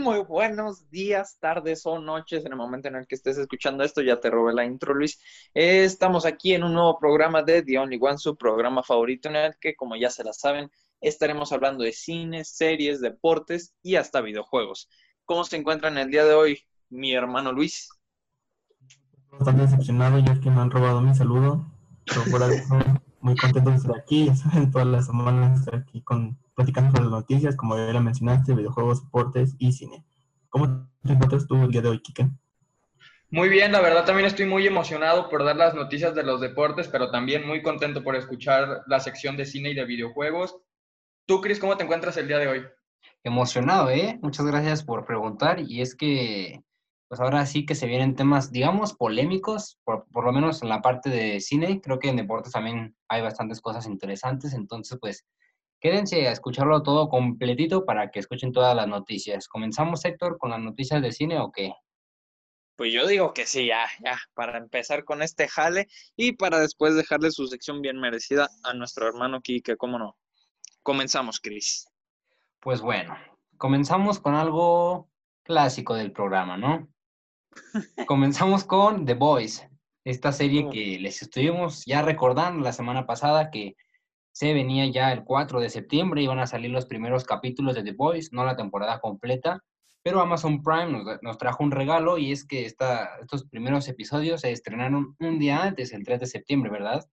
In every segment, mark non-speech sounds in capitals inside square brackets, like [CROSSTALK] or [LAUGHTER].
muy buenos días, tardes o noches en el momento en el que estés escuchando esto. Ya te robé la intro, Luis. estamos aquí en un nuevo programa de The Only One, su programa favorito en el que, como ya se la saben, estaremos hablando de cine, series, deportes y hasta videojuegos. ¿Cómo se encuentran el día de hoy, mi hermano Luis? Bastante decepcionado ya que me han robado mi saludo, pero por algo [LAUGHS] muy contento de estar aquí, [LAUGHS] saben, todas las semanas estar aquí con platicando sobre las noticias, como ya la mencionaste, videojuegos, deportes y cine. ¿Cómo te encuentras tú el día de hoy, Kike? Muy bien, la verdad también estoy muy emocionado por dar las noticias de los deportes, pero también muy contento por escuchar la sección de cine y de videojuegos. Tú, Cris, ¿cómo te encuentras el día de hoy? Emocionado, ¿eh? Muchas gracias por preguntar. Y es que, pues ahora sí que se vienen temas, digamos, polémicos, por, por lo menos en la parte de cine. Creo que en deportes también hay bastantes cosas interesantes. Entonces, pues Quédense a escucharlo todo completito para que escuchen todas las noticias. ¿Comenzamos, Héctor, con las noticias de cine o qué? Pues yo digo que sí, ya, ya, para empezar con este jale y para después dejarle su sección bien merecida a nuestro hermano Kike, ¿cómo no? Comenzamos, Cris. Pues bueno, comenzamos con algo clásico del programa, ¿no? Comenzamos con The Boys, esta serie que les estuvimos ya recordando la semana pasada que se venía ya el 4 de septiembre, iban a salir los primeros capítulos de The Boys, no la temporada completa, pero Amazon Prime nos, trajo un regalo y es que esta, estos primeros episodios se estrenaron un día antes, el 3 de septiembre, ¿verdad?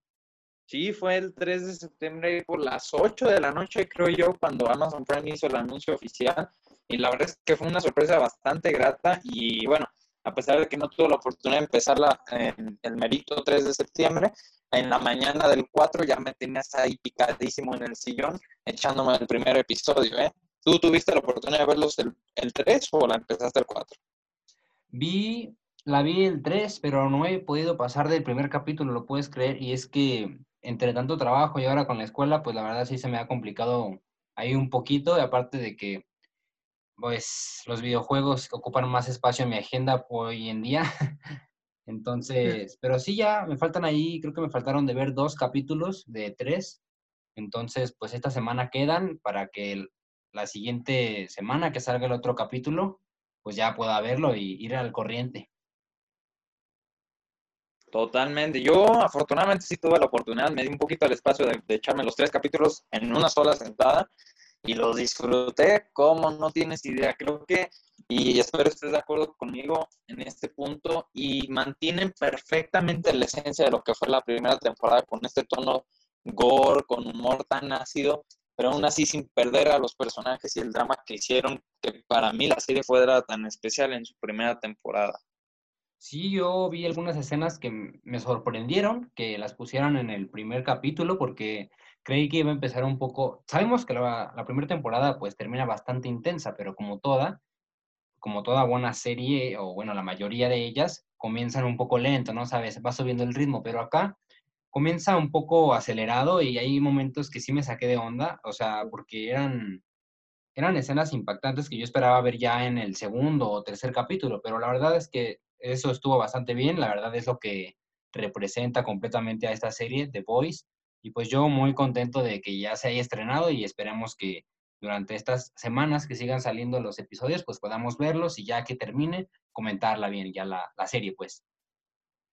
Sí, fue el 3 de septiembre por las 8 de la noche, creo yo, cuando Amazon Prime hizo el anuncio oficial. Y la verdad es que fue una sorpresa bastante grata. Y bueno, a pesar de que no tuve la oportunidad de empezarla en el merito 3 de septiembre, en la mañana del 4 ya me tenías ahí picadísimo en el sillón echándome el primer episodio, ¿eh? ¿Tú tuviste la oportunidad de verlos el, el 3 o la empezaste el 4? Vi, la vi el 3, pero no he podido pasar del primer capítulo, lo puedes creer, y es que entre tanto trabajo y ahora con la escuela, pues la verdad sí se me ha complicado ahí un poquito, y aparte de que pues los videojuegos ocupan más espacio en mi agenda hoy en día. [LAUGHS] Entonces, pero sí ya me faltan ahí, creo que me faltaron de ver dos capítulos de tres. Entonces, pues esta semana quedan para que la siguiente semana que salga el otro capítulo, pues ya pueda verlo y ir al corriente. Totalmente. Yo afortunadamente sí tuve la oportunidad, me di un poquito el espacio de, de echarme los tres capítulos en una sola sentada y lo disfruté como no tienes idea. Creo que, y espero estés de acuerdo conmigo en este punto, y mantienen perfectamente la esencia de lo que fue la primera temporada con este tono gore, con humor tan ácido, pero aún así sin perder a los personajes y el drama que hicieron, que para mí la serie fue tan especial en su primera temporada. Sí, yo vi algunas escenas que me sorprendieron que las pusieran en el primer capítulo porque creí que iba a empezar un poco, sabemos que la, primera temporada pues termina bastante intensa, pero como toda, como toda buena serie, o bueno, la mayoría de ellas, comienzan un poco lento, ¿no? Sabes, va subiendo el ritmo, pero acá comienza un poco acelerado y hay momentos que sí me saqué de onda, o sea, porque eran, eran escenas impactantes que yo esperaba ver ya en el segundo o tercer capítulo, pero la verdad es que eso estuvo bastante bien, la verdad es lo que representa completamente a esta serie, The Voice, y pues yo muy contento de que ya se haya estrenado y esperemos que durante estas semanas que sigan saliendo los episodios, pues podamos verlos y ya que termine, comentarla bien, ya la, la serie, pues.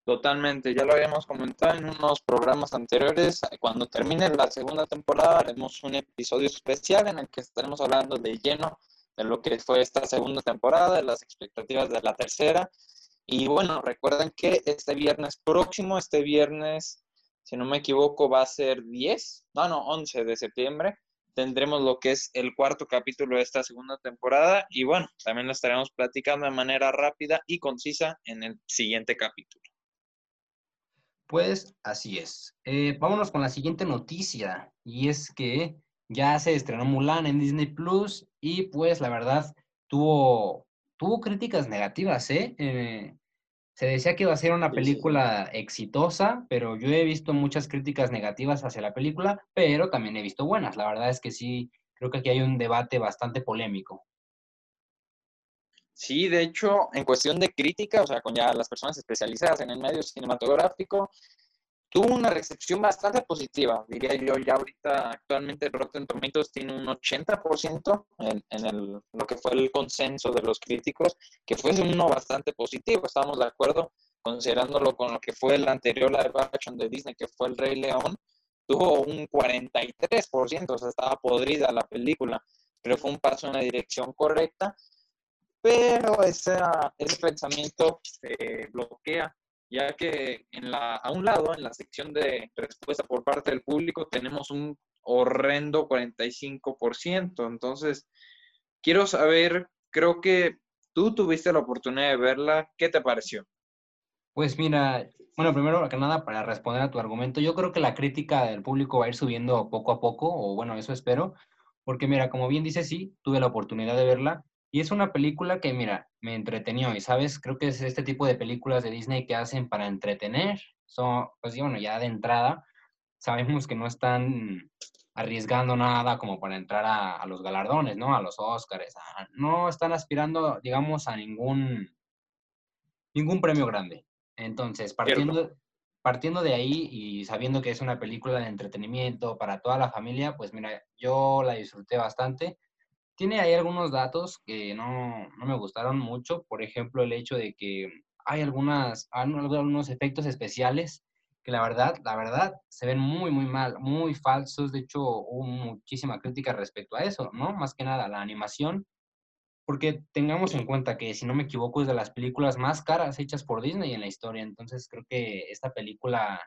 Totalmente, ya lo habíamos comentado en unos programas anteriores. Cuando termine la segunda temporada, haremos un episodio especial en el que estaremos hablando de lleno de lo que fue esta segunda temporada, de las expectativas de la tercera. Y bueno, recuerden que este viernes próximo, este viernes si no me equivoco, va a ser 10, no, no, 11 de septiembre. Tendremos lo que es el cuarto capítulo de esta segunda temporada y bueno, también lo estaremos platicando de manera rápida y concisa en el siguiente capítulo. Pues así es. Eh, vámonos con la siguiente noticia y es que ya se estrenó Mulan en Disney Plus y pues la verdad tuvo, tuvo críticas negativas, ¿eh? eh se decía que iba a ser una película exitosa, pero yo he visto muchas críticas negativas hacia la película, pero también he visto buenas. La verdad es que sí, creo que aquí hay un debate bastante polémico. Sí, de hecho, en cuestión de crítica, o sea, con ya las personas especializadas en el medio cinematográfico, tuvo una recepción bastante positiva, diría yo. Ya ahorita, actualmente, Rotten Tomatoes tiene un 80% en, el, lo que fue el consenso de los críticos, que fue uno bastante positivo, estamos de acuerdo, considerándolo con lo que fue el anterior live action de Disney, que fue El Rey León, tuvo un 43%, o sea, estaba podrida la película, pero fue un paso en la dirección correcta. Pero ese pensamiento se bloquea ya que a un lado, en la sección de respuesta por parte del público, tenemos un horrendo 45%. Entonces, quiero saber, creo que tú tuviste la oportunidad de verla, ¿qué te pareció? Pues mira, bueno, primero que nada, para responder a tu argumento, yo creo que la crítica del público va a ir subiendo poco a poco, o bueno, eso espero, porque mira, como bien dice, sí, tuve la oportunidad de verla, y es una película que, mira, me entretenió. Y, ¿sabes? Creo que es este tipo de películas de Disney que hacen para entretener. Son, pues, bueno, ya de entrada, sabemos que no están arriesgando nada como para entrar a, los galardones, ¿no? A los Oscars. no están aspirando, digamos, a ningún, ningún premio grande. Entonces, partiendo, partiendo de ahí y sabiendo que es una película de entretenimiento para toda la familia, pues mira, yo la disfruté bastante tiene ahí algunos datos que no, no, me gustaron mucho. Por ejemplo, el hecho de que hay algunas, algunos efectos especiales que la verdad, la verdad, se ven muy, muy mal, muy falsos. De hecho, hubo muchísima crítica respecto a eso, ¿no? Más que nada, la animación. Porque tengamos en cuenta que, si no me equivoco, es de las películas más caras hechas por Disney en la historia. Entonces, creo que esta película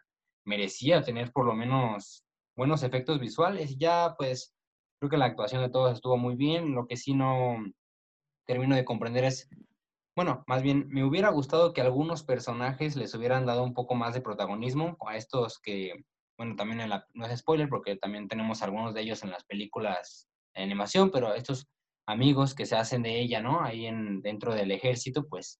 merecía tener por lo menos buenos efectos visuales. Ya, pues, Creo que la actuación de todos estuvo muy bien. Lo que sí no termino de comprender es, bueno, más bien me hubiera gustado que algunos personajes les hubieran dado un poco más de protagonismo a estos que, bueno, también en la, no es spoiler porque también tenemos algunos de ellos en las películas de animación, pero estos amigos que se hacen de ella, ¿no? Ahí en, dentro del ejército, pues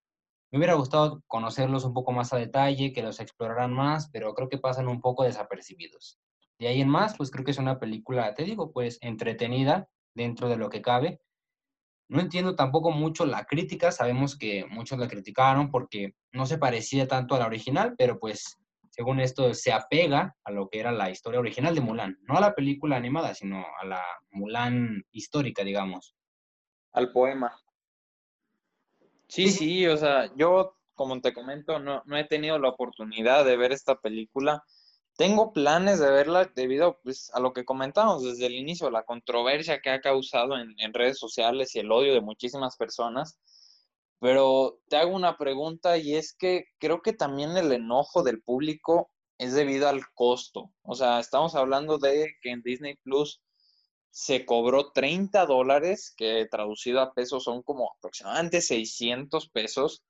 me hubiera gustado conocerlos un poco más a detalle, que los exploraran más, pero creo que pasan un poco desapercibidos. De ahí en más, pues creo que es una película, te digo, pues entretenida dentro de lo que cabe. No entiendo tampoco mucho la crítica, sabemos que muchos la criticaron porque no se parecía tanto a la original, pero pues según esto se apega a lo que era la historia original de Mulan, no a la película animada, sino a la Mulan histórica, digamos. Al poema. Sí, sí, o sea, yo, como te comento, no, no he tenido la oportunidad de ver esta película tengo planes de verla debido pues, a lo que comentamos desde el inicio, la controversia que ha causado en, redes sociales y el odio de muchísimas personas. Pero te hago una pregunta y es que creo que también el enojo del público es debido al costo. O sea, estamos hablando de que en Disney Plus se cobró 30 dólares, que traducido a pesos son como aproximadamente 600 pesos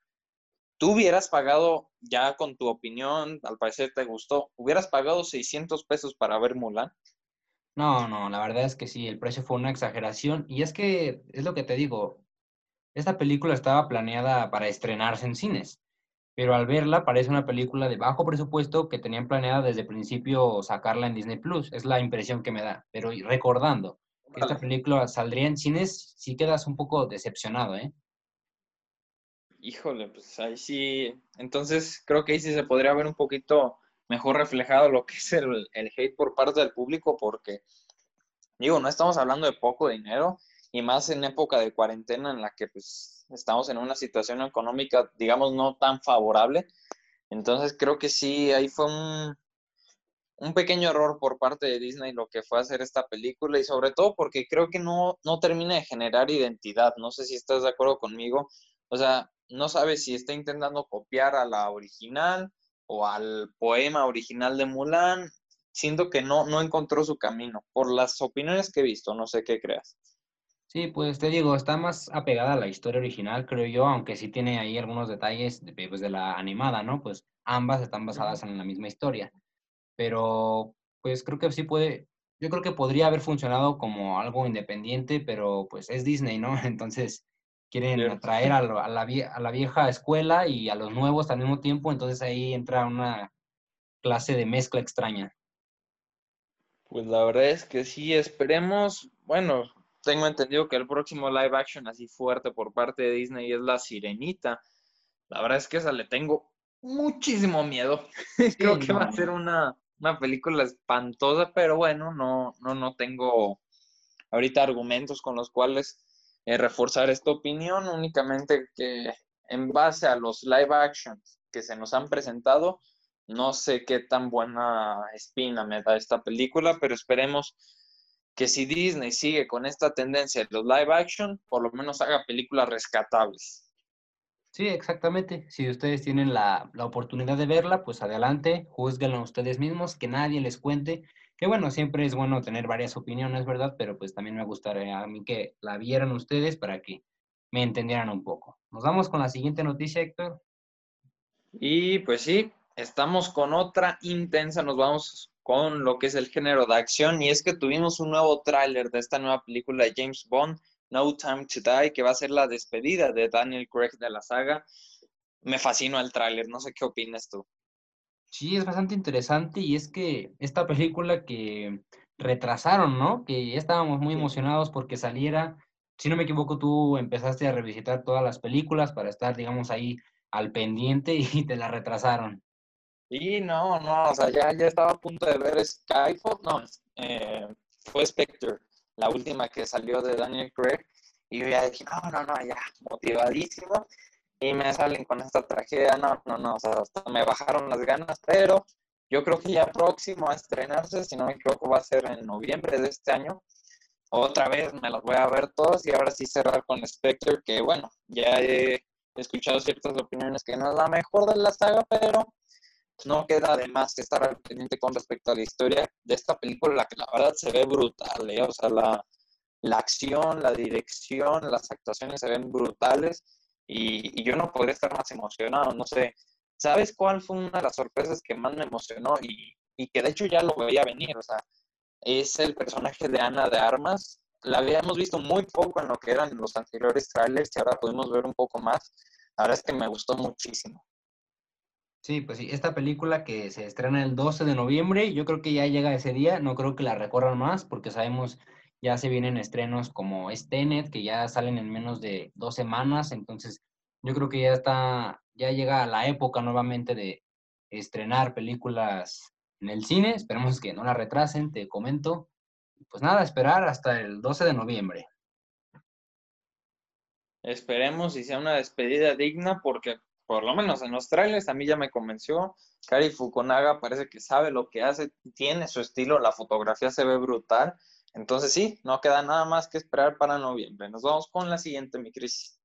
tú hubieras pagado, ya con tu opinión, al parecer te gustó, hubieras pagado 600 pesos para ver Mulan. No, no, la verdad es que sí, el precio fue una exageración. Y es que, es lo que te digo, esta película estaba planeada para estrenarse en cines, pero al verla parece una película de bajo presupuesto que tenían planeada desde el principio sacarla en Disney Plus. Es la impresión que me da. Pero recordando que esta película saldría en cines, sí quedas un poco decepcionado, ¿eh? Híjole, pues ahí sí, entonces creo que ahí sí se podría ver un poquito mejor reflejado lo que es el, hate por parte del público, porque digo, no estamos hablando de poco dinero y más en época de cuarentena en la que pues estamos en una situación económica, digamos, no tan favorable. Entonces creo que sí, ahí fue un, un pequeño error por parte de Disney lo que fue hacer esta película y sobre todo porque creo que no, no termina de generar identidad. No sé si estás de acuerdo conmigo. O sea, no sabe si está intentando copiar a la original o al poema original de Mulan. Siento que no, no encontró su camino, por las opiniones que he visto, no sé qué creas. Sí, pues te digo, está más apegada a la historia original, creo yo, aunque sí tiene ahí algunos detalles de, pues, de la animada, ¿no? Pues ambas están basadas en la misma historia. Pero, pues creo que sí puede, yo creo que podría haber funcionado como algo independiente, pero pues es Disney, ¿no? [LAUGHS] Entonces, quieren atraer a, la, a, la, vieja escuela y a los nuevos al mismo tiempo, entonces ahí entra una clase de mezcla extraña. Pues la verdad es que sí, esperemos, bueno, tengo entendido que el próximo live action así fuerte por parte de Disney es La Sirenita. La verdad es que esa le tengo muchísimo miedo. [LAUGHS] Creo que va a ser una, una película espantosa, pero bueno, no, no, no tengo ahorita argumentos con los cuales eh, reforzar esta opinión, únicamente que en base a los live actions que se nos han presentado, no sé qué tan buena espina me da esta película, pero esperemos que si Disney sigue con esta tendencia de los live action, por lo menos haga películas rescatables. Sí, exactamente. Si ustedes tienen la, la oportunidad de verla, pues adelante, juzguenla ustedes mismos, que nadie les cuente. Que bueno, siempre es bueno tener varias opiniones, ¿verdad? Pero pues también me gustaría a mí que la vieran ustedes para que me entendieran un poco. Nos vamos con la siguiente noticia, Héctor. Y pues sí, estamos con otra intensa, nos vamos con lo que es el género de acción y es que tuvimos un nuevo tráiler de esta nueva película de James Bond no Time to Die, que va a ser la despedida de Daniel Craig de la saga. Me fascinó el tráiler, no sé qué opinas tú. Sí, es bastante interesante y es que esta película que retrasaron, ¿no? Que ya estábamos muy emocionados porque saliera. Si no me equivoco, tú empezaste a revisitar todas las películas para estar, digamos, ahí al pendiente y te la retrasaron. Sí, no, no, o sea, ya, ya estaba a punto de ver Skyfall, no, eh, fue Spectre la última que salió de Daniel Craig, y yo ya dije, no, no, no, ya, motivadísimo, y me salen con esta tragedia, no, no, no, o sea, hasta me bajaron las ganas, pero yo creo que ya próximo a estrenarse, si no me equivoco, va a ser en noviembre de este año. Otra vez me las voy a ver todas y ahora sí cerrar con Spectre, que bueno, ya he escuchado ciertas opiniones que no es la mejor de la saga, pero no queda de más que estar al pendiente con respecto a la historia de esta película, que la verdad se ve brutal, ¿eh? o sea, la, la, acción, la dirección, las actuaciones se ven brutales y, yo no podría estar más emocionado, no sé, ¿sabes cuál fue una de las sorpresas que más me emocionó y, y que de hecho ya lo veía venir? O sea, es el personaje de Ana de Armas, la habíamos visto muy poco en lo que eran los anteriores trailers y ahora pudimos ver un poco más. Ahora es que me gustó muchísimo. Sí, pues sí, esta película que se estrena el 12 de noviembre, yo creo que ya llega ese día, no creo que la recorran más porque sabemos ya se vienen estrenos como Stenet, que ya salen en menos de dos semanas, entonces yo creo que ya está, ya llega la época nuevamente de estrenar películas en el cine, esperemos que no la retrasen, te comento. Pues nada, esperar hasta el 12 de noviembre. Esperemos y sea una despedida digna porque por lo menos en los trailers a mí ya me convenció. Kari Fukunaga parece que sabe lo que hace, tiene su estilo, la fotografía se ve brutal. Entonces sí, no queda nada más que esperar para noviembre. Nos vamos con la siguiente, mi crisis.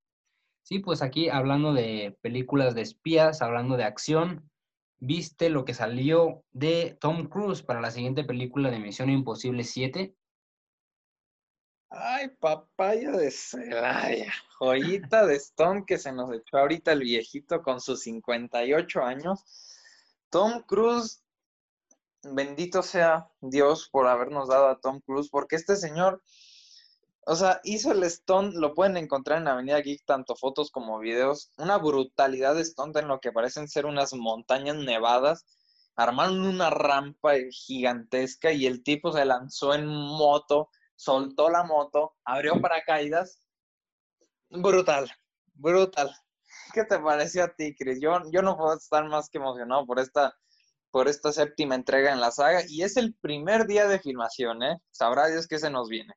Sí, pues aquí hablando de películas de espías, hablando de acción, ¿viste lo que salió de Tom Cruise para la siguiente película de Misión Imposible 7? Ay, papaya de Celaya, joyita de Stone que se nos echó ahorita el viejito con sus 58 años. Tom Cruise, bendito sea Dios por habernos dado a Tom Cruise, porque este señor, o sea, hizo el Stone, lo pueden encontrar en Avenida Geek, tanto fotos como videos, una brutalidad de Stone en lo que parecen ser unas montañas nevadas. Armaron una rampa gigantesca y el tipo se lanzó en moto soltó la moto, abrió paracaídas. Brutal, brutal. ¿Qué te pareció a ti, Chris? Yo, yo no puedo estar más que emocionado por esta, por esta séptima entrega en la saga y es el primer día de filmación, ¿eh? Sabrá Dios que se nos viene.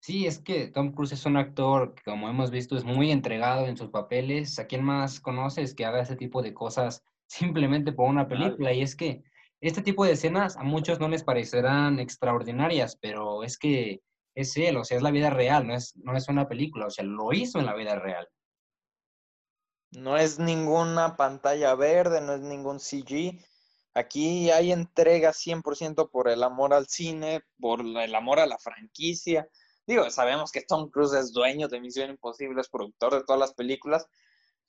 Sí, es que Tom Cruise es un actor que, como hemos visto, es muy entregado en sus papeles. ¿A quién más conoces que haga ese tipo de cosas [LAUGHS] simplemente por una película? Y es que este tipo de escenas a muchos no les parecerán extraordinarias, pero es que es él, o sea, es la vida real, no es, no es una película, o sea, lo hizo en la vida real. No es ninguna pantalla verde, no es ningún CG. Aquí hay entrega 100% por el amor al cine, por el amor a la franquicia. Digo, sabemos que Tom Cruise es dueño de Misión Imposible, es productor de todas las películas,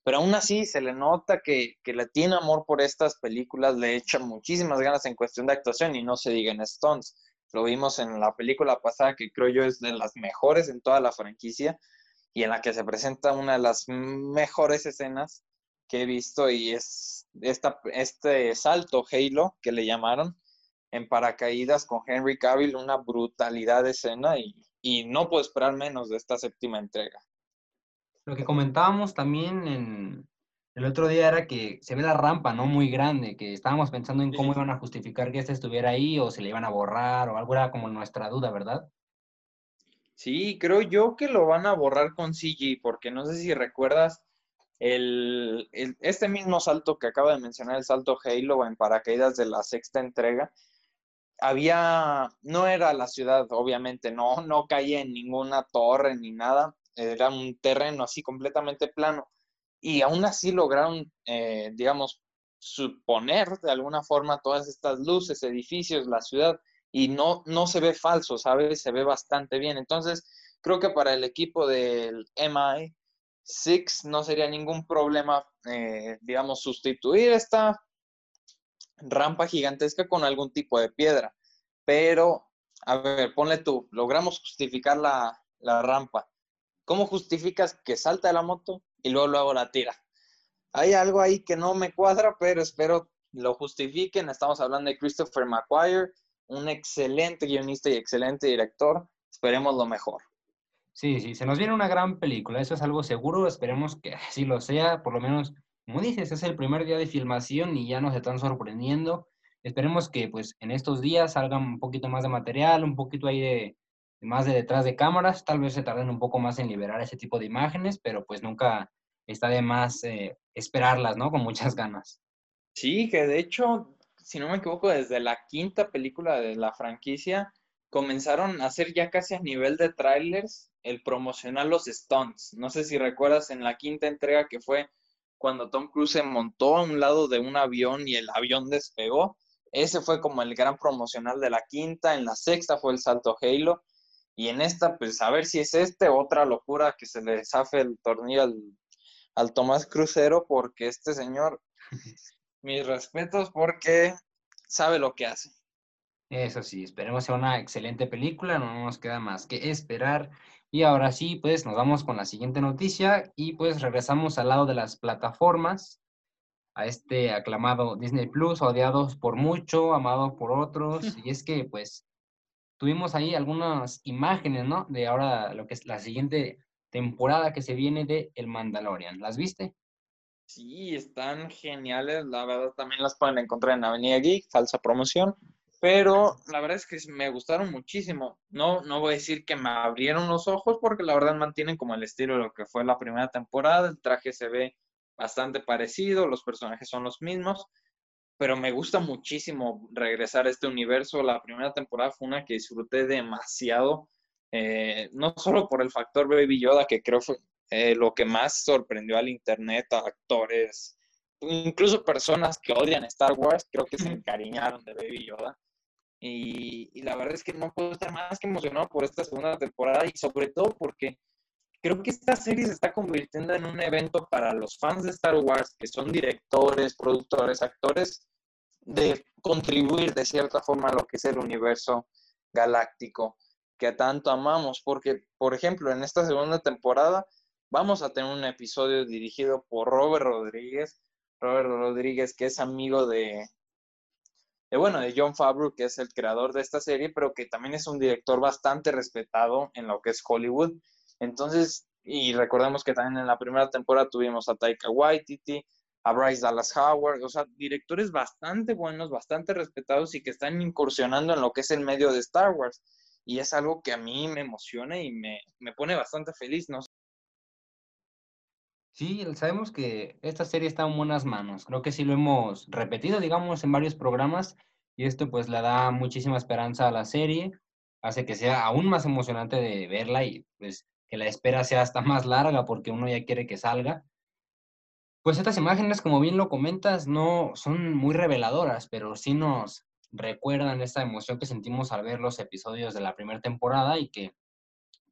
pero aún así se le nota que, le tiene amor por estas películas, le echa muchísimas ganas en cuestión de actuación y no se diga en Stones. Lo vimos en la película pasada que creo yo es de las mejores en toda la franquicia y en la que se presenta una de las mejores escenas que he visto y es esta, este salto Halo que le llamaron en paracaídas con Henry Cavill, una brutalidad de escena y, y no puedo esperar menos de esta séptima entrega. Lo que comentábamos también en, el otro día era que se ve la rampa, ¿no? Muy grande, que estábamos pensando en cómo iban a justificar que este estuviera ahí o se le iban a borrar o algo era como nuestra duda, ¿verdad? Sí, creo yo que lo van a borrar con CG, porque no sé si recuerdas el, este mismo salto que acaba de mencionar, el salto Halo en paracaídas de la sexta entrega, había, no era la ciudad, obviamente, no, no caía en ninguna torre ni nada, era un terreno así completamente plano. Y aún así lograron, eh, digamos, suponer de alguna forma todas estas luces, edificios, la ciudad, y no, no se ve falso, ¿sabes? Se ve bastante bien. Entonces, creo que para el equipo del MI, Six no sería ningún problema, eh, digamos, sustituir esta rampa gigantesca con algún tipo de piedra. Pero, a ver, ponle tú, logramos justificar la, la rampa. ¿Cómo justificas que salta de la moto y luego luego la tira? Hay algo ahí que no me cuadra, pero espero lo justifiquen. Estamos hablando de Christopher McQuire, un excelente guionista y excelente director. Esperemos lo mejor. Sí, sí, se nos viene una gran película, eso es algo seguro, esperemos que [LAUGHS] así lo sea, por lo menos, como dices, es el primer día de filmación y ya nos están sorprendiendo. Esperemos que pues en estos días salga un poquito más de material, un poquito ahí de más de detrás de cámaras, tal vez se tarden un poco más en liberar ese tipo de imágenes, pero pues nunca está de más eh, esperarlas, ¿no? Con muchas ganas. Sí, que de hecho, si no me equivoco, desde la quinta película de la franquicia, comenzaron a hacer ya casi a nivel de trailers el promocionar los stunts. No sé si recuerdas en la quinta entrega que fue cuando Tom Cruise se montó a un lado de un avión y el avión despegó. Ese fue como el gran promocional de la quinta. En la sexta fue el salto Halo. Y en esta, pues a ver si es este, otra locura que se le zafe el tornillo al, al Tomás Crucero, porque este señor, [LAUGHS] mis respetos, porque sabe lo que hace. Eso sí, esperemos sea una excelente película, no nos queda más que esperar. Y ahora sí, pues nos vamos con la siguiente noticia y pues regresamos al lado de las plataformas, a este aclamado Disney Plus, odiados por mucho, amado por otros. [LAUGHS] Y es que pues tuvimos ahí algunas imágenes, ¿no? De ahora lo que es la siguiente temporada que se viene de El Mandalorian. ¿Las viste? Sí, están geniales. La verdad también las pueden encontrar en Avenida Geek, falsa promoción pero la verdad es que me gustaron muchísimo. No, no voy a decir que me abrieron los ojos porque la verdad mantienen como el estilo de lo que fue la primera temporada. El traje se ve bastante parecido, los personajes son los mismos, pero me gusta muchísimo regresar a este universo. La primera temporada fue una que disfruté demasiado, eh, no solo por el factor Baby Yoda, que creo fue eh, lo que más sorprendió al internet, a actores, incluso personas que odian Star Wars, creo que se encariñaron de Baby Yoda. Y, la verdad es que no puedo estar más que emocionado por esta segunda temporada y sobre todo porque creo que esta serie se está convirtiendo en un evento para los fans de Star Wars, que son directores, productores, actores, de contribuir de cierta forma a lo que es el universo galáctico que tanto amamos, porque, por ejemplo, en esta segunda temporada vamos a tener un episodio dirigido por Robert Rodríguez, Robert Rodríguez, que es amigo de, bueno, de John Favreau, que es el creador de esta serie, pero que también es un director bastante respetado en lo que es Hollywood. Entonces, y recordemos que también en la primera temporada tuvimos a Taika Waititi, a Bryce Dallas Howard, o sea, directores bastante buenos, bastante respetados y que están incursionando en lo que es el medio de Star Wars. Y es algo que a mí me emociona y me, me pone bastante feliz, ¿no? Sí, sabemos que esta serie está en buenas manos. Creo que sí lo hemos repetido, digamos, en varios programas y esto pues le da muchísima esperanza a la serie, hace que sea aún más emocionante de verla y pues que la espera sea hasta más larga porque uno ya quiere que salga. Pues estas imágenes, como bien lo comentas, no son muy reveladoras, pero sí nos recuerdan esta emoción que sentimos al ver los episodios de la primera temporada y que,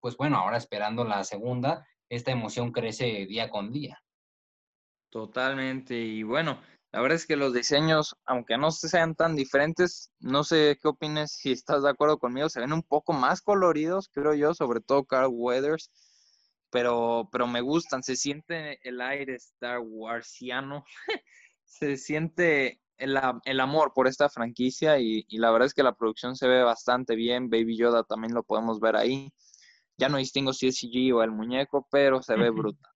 pues bueno, ahora esperando la segunda, esta emoción crece día con día. Totalmente. Y bueno, la verdad es que los diseños, aunque no sean tan diferentes, no sé qué opines, si estás de acuerdo conmigo, se ven un poco más coloridos, creo yo, sobre todo Carl Weathers, pero, pero me gustan, se siente el aire Star Warsiano, [LAUGHS] se siente el, amor por esta franquicia y, y, la verdad es que la producción se ve bastante bien, Baby Yoda también lo podemos ver ahí. Ya no distingo si es CG o el muñeco, pero se ve brutal.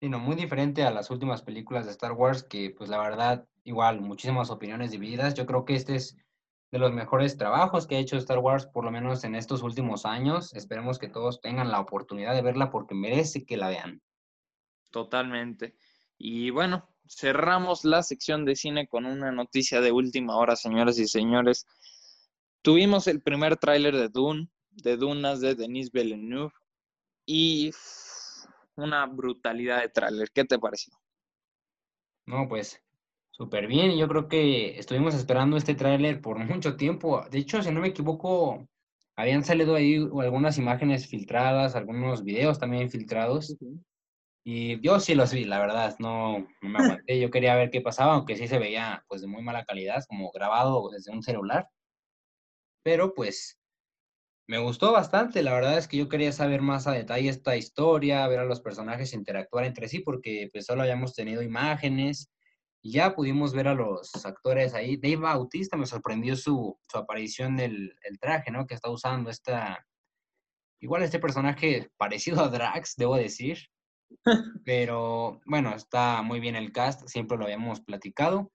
Sí, no, muy diferente a las últimas películas de Star Wars, que pues la verdad, igual, muchísimas opiniones divididas. Yo creo que este es de los mejores trabajos que ha hecho Star Wars, por lo menos en estos últimos años. Esperemos que todos tengan la oportunidad de verla porque merece que la vean. Totalmente. Y bueno, cerramos la sección de cine con una noticia de última hora, señoras y señores. Tuvimos el primer tráiler de Dune, de Dunas de Denis Villeneuve, y una brutalidad de tráiler. ¿Qué te pareció? No, pues súper bien. Yo creo que estuvimos esperando este tráiler por mucho tiempo. De hecho, si no me equivoco, habían salido ahí algunas imágenes filtradas, algunos videos también filtrados. Y yo sí los vi, la verdad, no, no me aguanté. Yo quería ver qué pasaba, aunque sí se veía pues de muy mala calidad, como grabado desde un celular. Pero pues me gustó bastante, la verdad es que yo quería saber más a detalle esta historia, ver a los personajes interactuar entre sí, porque pues solo habíamos tenido imágenes y ya pudimos ver a los actores ahí. Dave Bautista me sorprendió su, su aparición del el traje, ¿no? Que está usando esta... Igual este personaje [LAUGHS] parecido a Drax, debo decir. [LAUGHS] Pero bueno, está muy bien el cast, siempre lo habíamos platicado.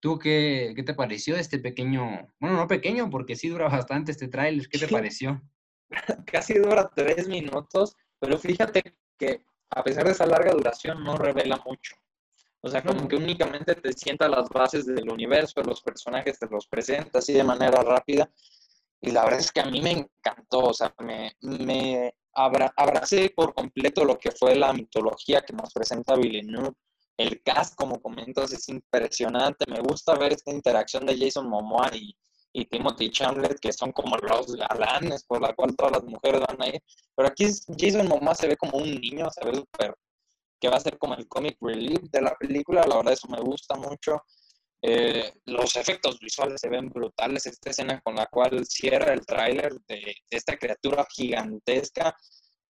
¿Tú qué, qué te pareció este pequeño, bueno, no pequeño, porque sí dura bastante este tráiler, ¿qué te pareció? [LAUGHS] Casi dura tres minutos, pero fíjate que a pesar de esa larga duración no revela mucho. O sea, como que únicamente te sienta las bases del universo, los personajes te los presenta así de manera rápida. Y la verdad es que a mí me encantó, o sea, me, me abracé por completo lo que fue la mitología que nos presenta Villeneuve. El cast, como comentas, es impresionante. Me gusta ver esta interacción de Jason Momoa y, y Timothy Chamlet, que son como los galanes por la cual todas las mujeres van a ir. Pero aquí Jason Momoa se ve como un niño, se ve súper, que va a ser como el comic relief de la película. La verdad, eso me gusta mucho. Eh, los efectos visuales se ven brutales. Esta escena con la cual cierra el tráiler de, esta criatura gigantesca.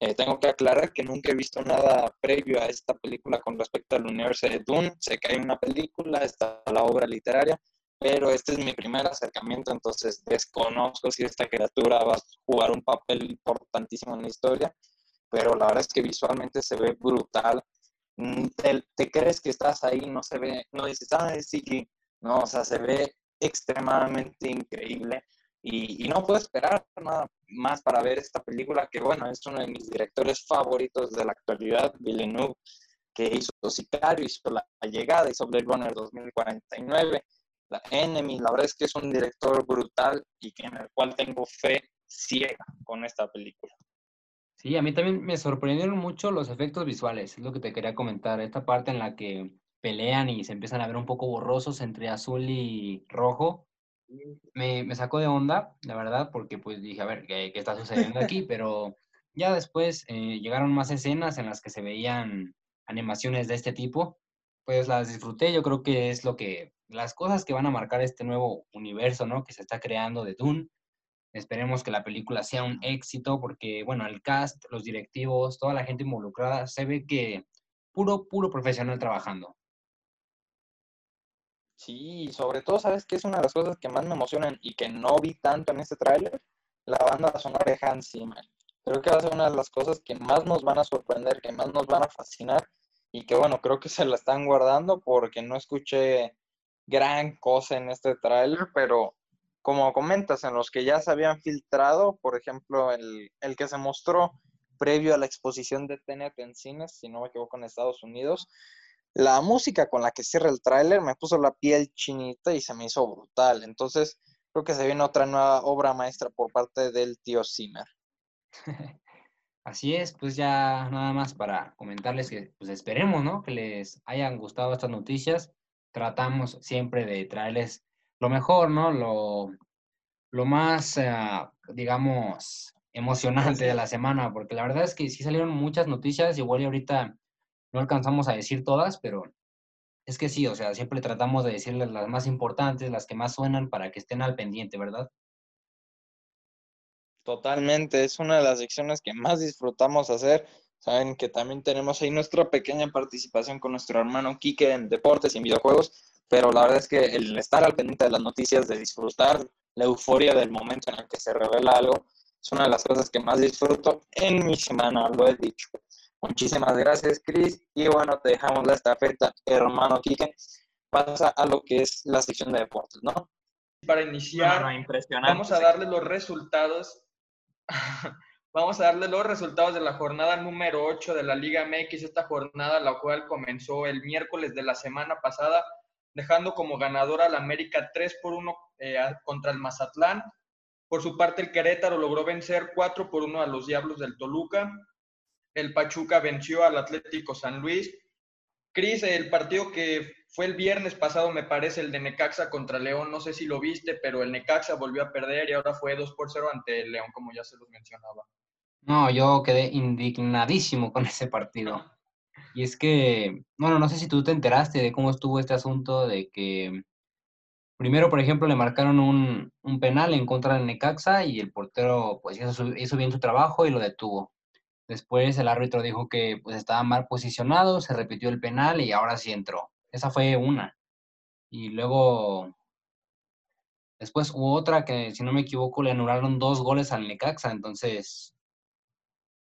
Eh, tengo que aclarar que nunca he visto nada previo a esta película con respecto al universo de Dune. Sé que hay una película, está la obra literaria, pero este es mi primer acercamiento, entonces desconozco si esta criatura va a jugar un papel importantísimo en la historia, pero la verdad es que visualmente se ve brutal. Mm, te, crees que estás ahí, no se ve, no dices, ah, es CG, no, o sea, se ve extremadamente increíble y, no puedo esperar nada más para ver esta película, que bueno, es uno de mis directores favoritos de la actualidad, Villeneuve, que hizo Sicario, hizo La Llegada, hizo Blade Runner 2049, La Enemy, la verdad es que es un director brutal y en el cual tengo fe ciega con esta película. Sí, a mí también me sorprendieron mucho los efectos visuales, es lo que te quería comentar, esta parte en la que pelean y se empiezan a ver un poco borrosos entre azul y rojo, me, me sacó de onda, la verdad, porque pues dije, a ver, ¿qué, qué está sucediendo aquí? [LAUGHS] Pero ya después eh, llegaron más escenas en las que se veían animaciones de este tipo, pues las disfruté, yo creo que es lo que, las cosas que van a marcar este nuevo universo, ¿no? Que se está creando de Dune, Esperemos que la película sea un éxito porque, bueno, el cast, los directivos, toda la gente involucrada, se ve que puro, puro profesional trabajando. Sí, sobre todo, ¿sabes qué es una de las cosas que más me emocionan y que no vi tanto en este tráiler? La banda sonora de Hans Zimmer. Creo que va a ser una de las cosas que más nos van a sorprender, que más nos van a fascinar y que, bueno, creo que [LAUGHS] se la están guardando porque no escuché gran cosa en este tráiler, pero como comentas, en los que ya se habían filtrado, por ejemplo, el, que se mostró previo a la exposición de Tenet en cines, si no me equivoco, en Estados Unidos, la música con la que cierra el tráiler me puso la piel chinita y se me hizo brutal. Entonces, creo que se viene otra nueva obra maestra por parte del tío Zimmer. [LAUGHS] Así es, pues ya nada más para comentarles que pues esperemos, ¿no? Que les hayan gustado estas noticias. Tratamos siempre de traerles lo mejor, ¿no? Lo, lo más, eh, digamos, emocionante de la semana, porque la verdad es que sí salieron muchas noticias, igual y ahorita no alcanzamos a decir todas, pero es que sí, o sea, siempre tratamos de decirles las más importantes, las que más suenan para que estén al pendiente, ¿verdad? Totalmente, es una de las secciones que más disfrutamos hacer. Saben que también tenemos ahí nuestra pequeña participación con nuestro hermano Kike en deportes y en videojuegos pero la verdad es que el estar al pendiente de las noticias, de disfrutar la euforia del momento en el que se revela algo, es una de las cosas que más disfruto en mi semana, lo he dicho. Muchísimas gracias, Cris. Y bueno, te dejamos la estafeta, hermano Quique. Pasa a lo que es la sección de deportes, ¿no? Para iniciar, vamos a darle los resultados. [LAUGHS] vamos a darle los resultados de la jornada número 8 de la Liga MX, esta jornada la cual comenzó el miércoles de la semana pasada, dejando como ganadora al América 3 por 1 eh, contra el Mazatlán. Por su parte, el Querétaro logró vencer 4 por 1 a los Diablos del Toluca. El Pachuca venció al Atlético San Luis. Cris, el partido que fue el viernes pasado, me parece, el de Necaxa contra León, no sé si lo viste, pero el Necaxa volvió a perder y ahora fue 2 por 0 ante el León, como ya se los mencionaba. No, yo quedé indignadísimo con ese partido. Y es que, bueno, no sé si tú te enteraste de cómo estuvo este asunto de que primero, por ejemplo, le marcaron un, penal en contra del Necaxa y el portero pues hizo, bien su trabajo y lo detuvo. Después el árbitro dijo que pues estaba mal posicionado, se repitió el penal y ahora sí entró. Esa fue una. Y luego, después hubo otra que, si no me equivoco, le anularon dos goles al Necaxa. Entonces,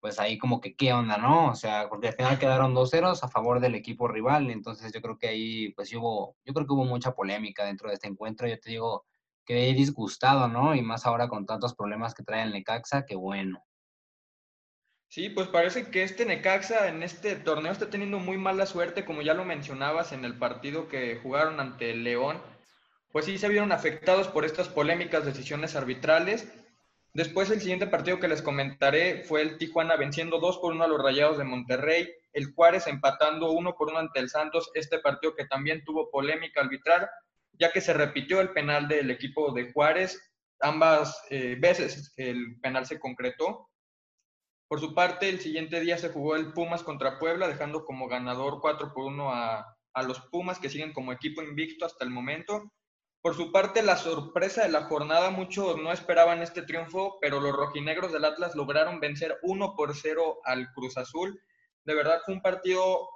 pues ahí como que qué onda, ¿no? O sea, porque al final quedaron dos ceros a favor del equipo rival, entonces yo creo que ahí pues hubo, yo creo que hubo mucha polémica dentro de este encuentro, yo te digo, quedé disgustado, ¿no? Y más ahora con tantos problemas que trae el Necaxa, que bueno. Sí, pues parece que este Necaxa en este torneo está teniendo muy mala suerte, como ya lo mencionabas en el partido que jugaron ante el León, pues sí se vieron afectados por estas polémicas decisiones arbitrales. Después el siguiente partido que les comentaré fue el Tijuana venciendo 2 por 1 a los Rayados de Monterrey, el Juárez empatando 1 por 1 ante el Santos, este partido que también tuvo polémica arbitral, ya que se repitió el penal del equipo de Juárez, ambas eh, veces el penal se concretó. Por su parte, el siguiente día se jugó el Pumas contra Puebla, dejando como ganador 4 por 1 a, a los Pumas, que siguen como equipo invicto hasta el momento. Por su parte, la sorpresa de la jornada, muchos no esperaban este triunfo, pero los rojinegros del Atlas lograron vencer 1 por 0 al Cruz Azul. De verdad fue un partido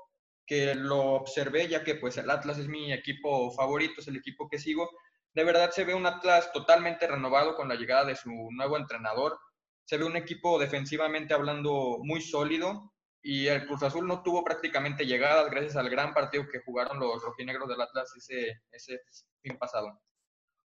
que lo observé, ya que pues el Atlas es mi equipo favorito, es el equipo que sigo. De verdad se ve un Atlas totalmente renovado con la llegada de su nuevo entrenador. Se ve un equipo defensivamente hablando muy sólido y el Cruz Azul no tuvo prácticamente llegadas gracias al gran partido que jugaron los rojinegros del Atlas ese, ese fin pasado.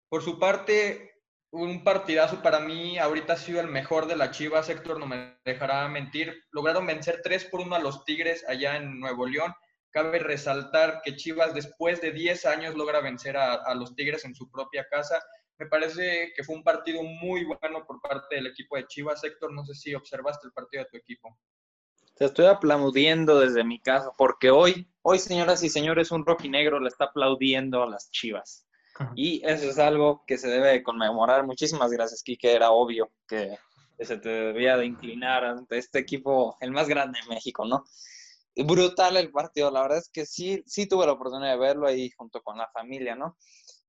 Por su parte, un partidazo para mí, ahorita ha sido el mejor de la Chivas, Héctor no me dejará mentir. Lograron vencer 3 por 1 a los Tigres allá en Nuevo León. Cabe resaltar que Chivas después de 10 años logra vencer a, a los Tigres en su propia casa. Me parece que fue un partido muy bueno por parte del equipo de Chivas. Héctor, no sé si observaste el partido de tu equipo. Te estoy aplaudiendo desde mi casa, porque hoy, hoy, señoras y señores, un rojinegro le está aplaudiendo a las chivas. Y eso es algo que se debe conmemorar. Muchísimas gracias, Kike. Era obvio que se te debía de inclinar ante este equipo, el más grande de México, ¿no? Brutal el partido, la verdad es que sí, sí tuve la oportunidad de verlo ahí junto con la familia, ¿no?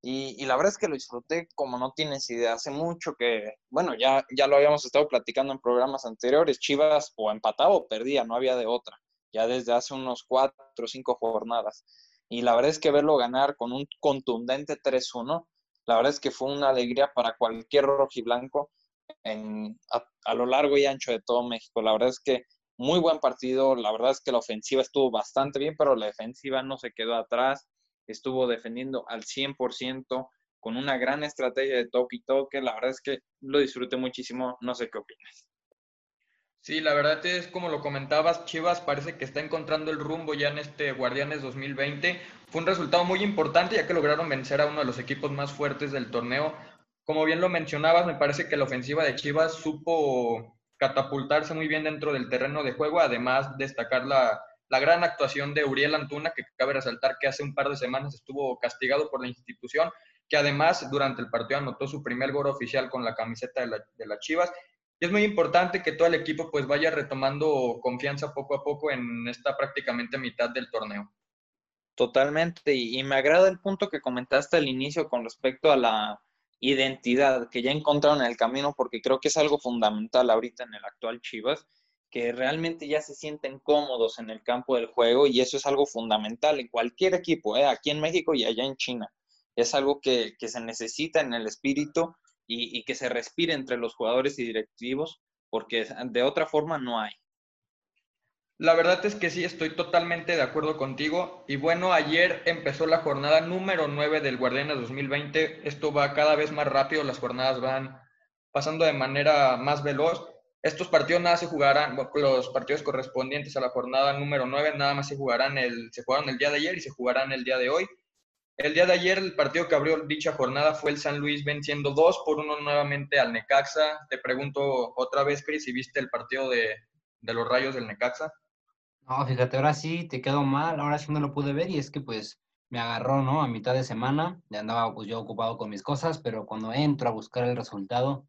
Y, la verdad es que lo disfruté como no tienes idea. Hace mucho que, bueno, ya, ya lo habíamos estado platicando en programas anteriores. Chivas o empataba o perdía, no había de otra. Ya desde hace unos cuatro o cinco jornadas. Y la verdad es que verlo ganar con un contundente 3-1, la verdad es que fue una alegría para cualquier rojiblanco en, a, a lo largo y ancho de todo México. La verdad es que muy buen partido. La verdad es que la ofensiva estuvo bastante bien, pero la defensiva no se quedó atrás estuvo defendiendo al 100% con una gran estrategia de toque y toque. La verdad es que lo disfruté muchísimo. No sé qué opinas. Sí, la verdad es como lo comentabas, Chivas parece que está encontrando el rumbo ya en este Guardianes 2020. Fue un resultado muy importante ya que lograron vencer a uno de los equipos más fuertes del torneo. Como bien lo mencionabas, me parece que la ofensiva de Chivas supo catapultarse muy bien dentro del terreno de juego, además destacar la, la gran actuación de Uriel Antuna, que cabe resaltar que hace un par de semanas estuvo castigado por la institución, que además durante el partido anotó su primer gol oficial con la camiseta de la, de la Chivas. Y es muy importante que todo el equipo pues vaya retomando confianza poco a poco en esta prácticamente mitad del torneo. Totalmente, y me agrada el punto que comentaste al inicio con respecto a la identidad que ya encontraron en el camino, porque creo que es algo fundamental ahorita en el actual Chivas que realmente ya se sienten cómodos en el campo del juego y eso es algo fundamental en cualquier equipo, ¿eh? aquí en México y allá en China. Es algo que, se necesita en el espíritu y, y, que se respire entre los jugadores y directivos porque de otra forma no hay. La verdad es que sí, estoy totalmente de acuerdo contigo. Y bueno, ayer empezó la jornada número 9 del Guardianes 2020. Esto va cada vez más rápido, las jornadas van pasando de manera más veloz. Estos partidos nada se jugarán, los partidos correspondientes a la jornada número 9 nada más se jugarán el, se jugaron el día de ayer y se jugarán el día de hoy. El día de ayer el partido que abrió dicha jornada fue el San Luis venciendo 2 por 1 nuevamente al Necaxa. Te pregunto otra vez, Cris, si viste el partido de, de los Rayos del Necaxa. No, fíjate, ahora sí te quedó mal, ahora sí no lo pude ver y es que pues me agarró, ¿no? A mitad de semana, ya andaba pues yo ocupado con mis cosas, pero cuando entro a buscar el resultado,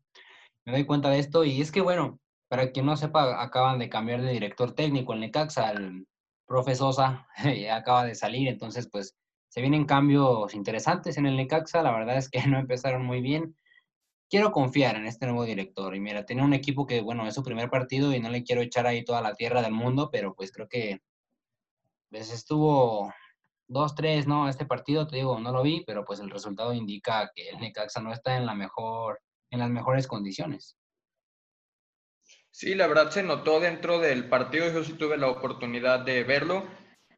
me doy cuenta de esto y es que bueno, para quien no sepa, acaban de cambiar de director técnico en Necaxa, el profe Sosa [LAUGHS] acaba de salir, entonces pues se vienen cambios interesantes en el Necaxa, la verdad es que [LAUGHS] no empezaron muy bien, quiero confiar en este nuevo director. Y mira, tiene un equipo que, bueno, es su primer partido y no le quiero echar ahí toda la tierra del mundo, pero pues creo que pues estuvo 2-3, ¿no? Este partido, te digo, no lo vi, pero pues el resultado indica que el Necaxa no está en la mejor, en las mejores condiciones. Sí, la verdad se notó dentro del partido, yo sí tuve la oportunidad de verlo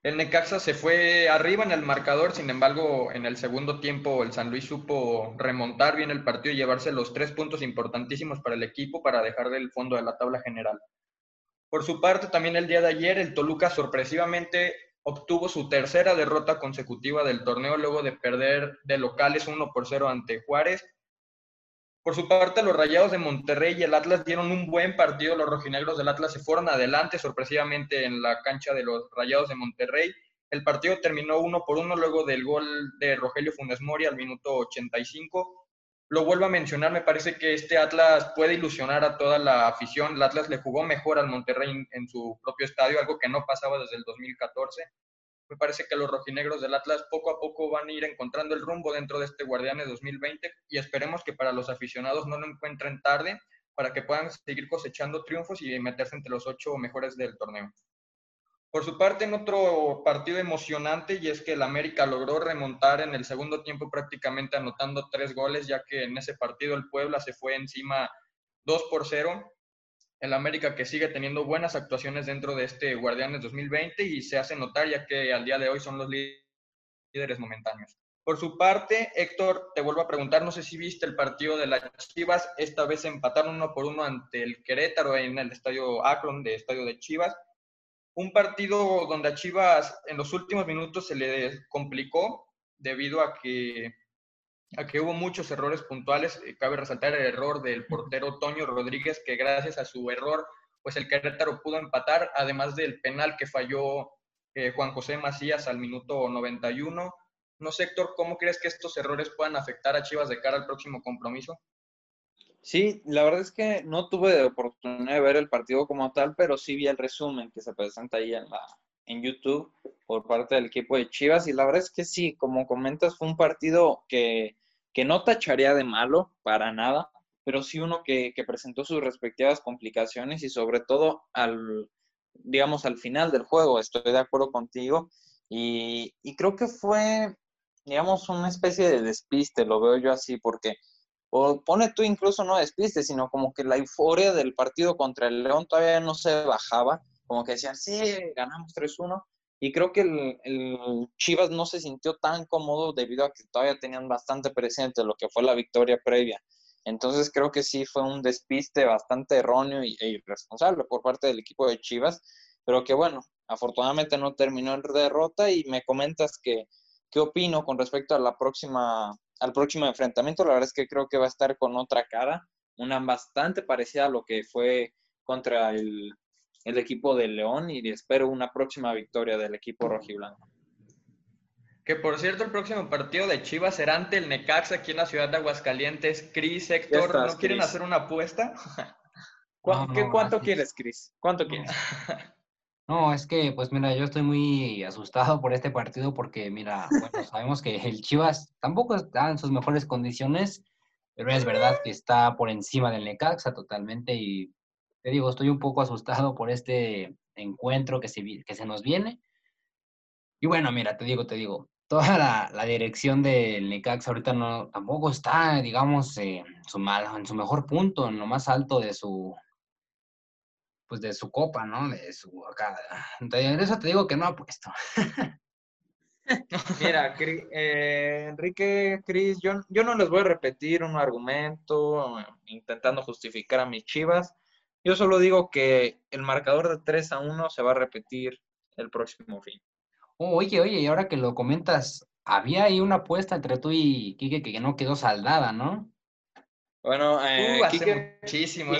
el Necaxa se fue arriba en el marcador, sin embargo, en el segundo tiempo el San Luis supo remontar bien el partido y llevarse los tres puntos importantísimos para el equipo para dejar del fondo de la tabla general. Por su parte, también el día de ayer el Toluca sorpresivamente obtuvo su tercera derrota consecutiva del torneo luego de perder de locales 1 por 0 ante Juárez por su parte, los Rayados de Monterrey y el Atlas dieron un buen partido. Los rojinegros del Atlas se fueron adelante sorpresivamente en la cancha de los Rayados de Monterrey. El partido terminó uno por uno luego del gol de Rogelio Funes Mori al minuto 85. Lo vuelvo a mencionar, me parece que este Atlas puede ilusionar a toda la afición. El Atlas le jugó mejor al Monterrey en su propio estadio, algo que no pasaba desde el 2014. Me parece que los rojinegros del Atlas poco a poco van a ir encontrando el rumbo dentro de este Guardianes 2020 y esperemos que para los aficionados no lo encuentren tarde para que puedan seguir cosechando triunfos y meterse entre los ocho mejores del torneo. Por su parte, en otro partido emocionante, y es que el América logró remontar en el segundo tiempo prácticamente anotando tres goles, ya que en ese partido el Puebla se fue encima 2 por 0 el América que sigue teniendo buenas actuaciones dentro de este Guardianes 2020 y se hace notar ya que al día de hoy son los líderes momentáneos. Por su parte, Héctor, te vuelvo a preguntar, no sé si viste el partido de las Chivas, esta vez empataron uno por uno ante el Querétaro en el estadio Akron de estadio de Chivas. Un partido donde a Chivas en los últimos minutos se le complicó debido a que Aquí hubo muchos errores puntuales. Eh, cabe resaltar el error del portero Toño Rodríguez, que gracias a su error, pues el Querétaro pudo empatar, además del penal que falló eh, Juan José Macías al minuto 91. No sé, Héctor, ¿cómo crees que estos errores puedan afectar a Chivas de cara al próximo compromiso? Sí, la verdad es que no tuve oportunidad de ver el partido como tal, pero sí vi el resumen que se presenta ahí en, la, en YouTube por parte del equipo de Chivas. Y la verdad es que sí, como comentas, fue un partido que que no tacharía de malo para nada, pero sí uno que, presentó sus respectivas complicaciones y sobre todo al, digamos, al final del juego, estoy de acuerdo contigo, y, creo que fue, digamos, una especie de despiste, lo veo yo así, porque o pone tú incluso no despiste, sino como que la euforia del partido contra el León todavía no se bajaba, como que decían, sí, ganamos 3-1, y creo que el, Chivas no se sintió tan cómodo debido a que todavía tenían bastante presente lo que fue la victoria previa. Entonces creo que sí fue un despiste bastante erróneo e irresponsable por parte del equipo de Chivas, pero que bueno, afortunadamente no terminó en derrota y me comentas que qué opino con respecto a la próxima al próximo enfrentamiento. La verdad es que creo que va a estar con otra cara, una bastante parecida a lo que fue contra el el equipo de León y espero una próxima victoria del equipo rojiblanco. Que por cierto, el próximo partido de Chivas será ante el Necaxa aquí en la ciudad de Aguascalientes. Cris, Héctor, ¿no quieren hacer una apuesta? ¿Cuánto quieres, Cris? ¿Cuánto quieres? [LAUGHS] No, es que, pues mira, yo estoy muy asustado por este partido porque, mira, [LAUGHS] bueno, sabemos que el Chivas tampoco está en sus mejores condiciones, pero es verdad que está por encima del Necaxa totalmente y te digo, estoy un poco asustado por este encuentro que se, que se nos viene. Y bueno, mira, te digo, te digo, toda la, dirección del Necaxa ahorita no, tampoco está, digamos, en su, mal, en su mejor punto, en lo más alto de su, pues de su copa, ¿no? De su acá. Entonces, eso te digo que no ha puesto. [LAUGHS] Mira, eh, Enrique, Cris, yo, yo no les voy a repetir un argumento intentando justificar a mis chivas. Yo solo digo que el marcador de 3 a 1 se va a repetir el próximo fin. oye, oye, y ahora que lo comentas, había ahí una apuesta entre tú y Kike que no quedó saldada, ¿no? Bueno, eh, uh, muchísimo.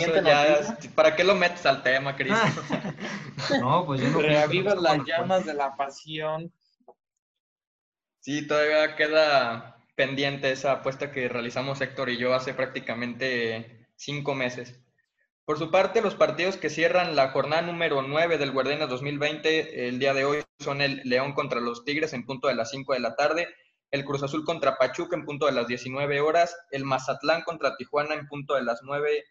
¿Para qué lo metes al tema, Cris? [LAUGHS] no, pues yo no. Reaviva las llamas de la pasión. Sí, todavía queda pendiente esa apuesta que realizamos Héctor y yo hace prácticamente cinco meses. Por su parte, los partidos que cierran la jornada número 9 del Guardianes 2020 el día de hoy son el León contra los Tigres en punto de las 5 de la tarde, el Cruz Azul contra Pachuca en punto de las 19 horas, el Mazatlán contra Tijuana en punto de las 9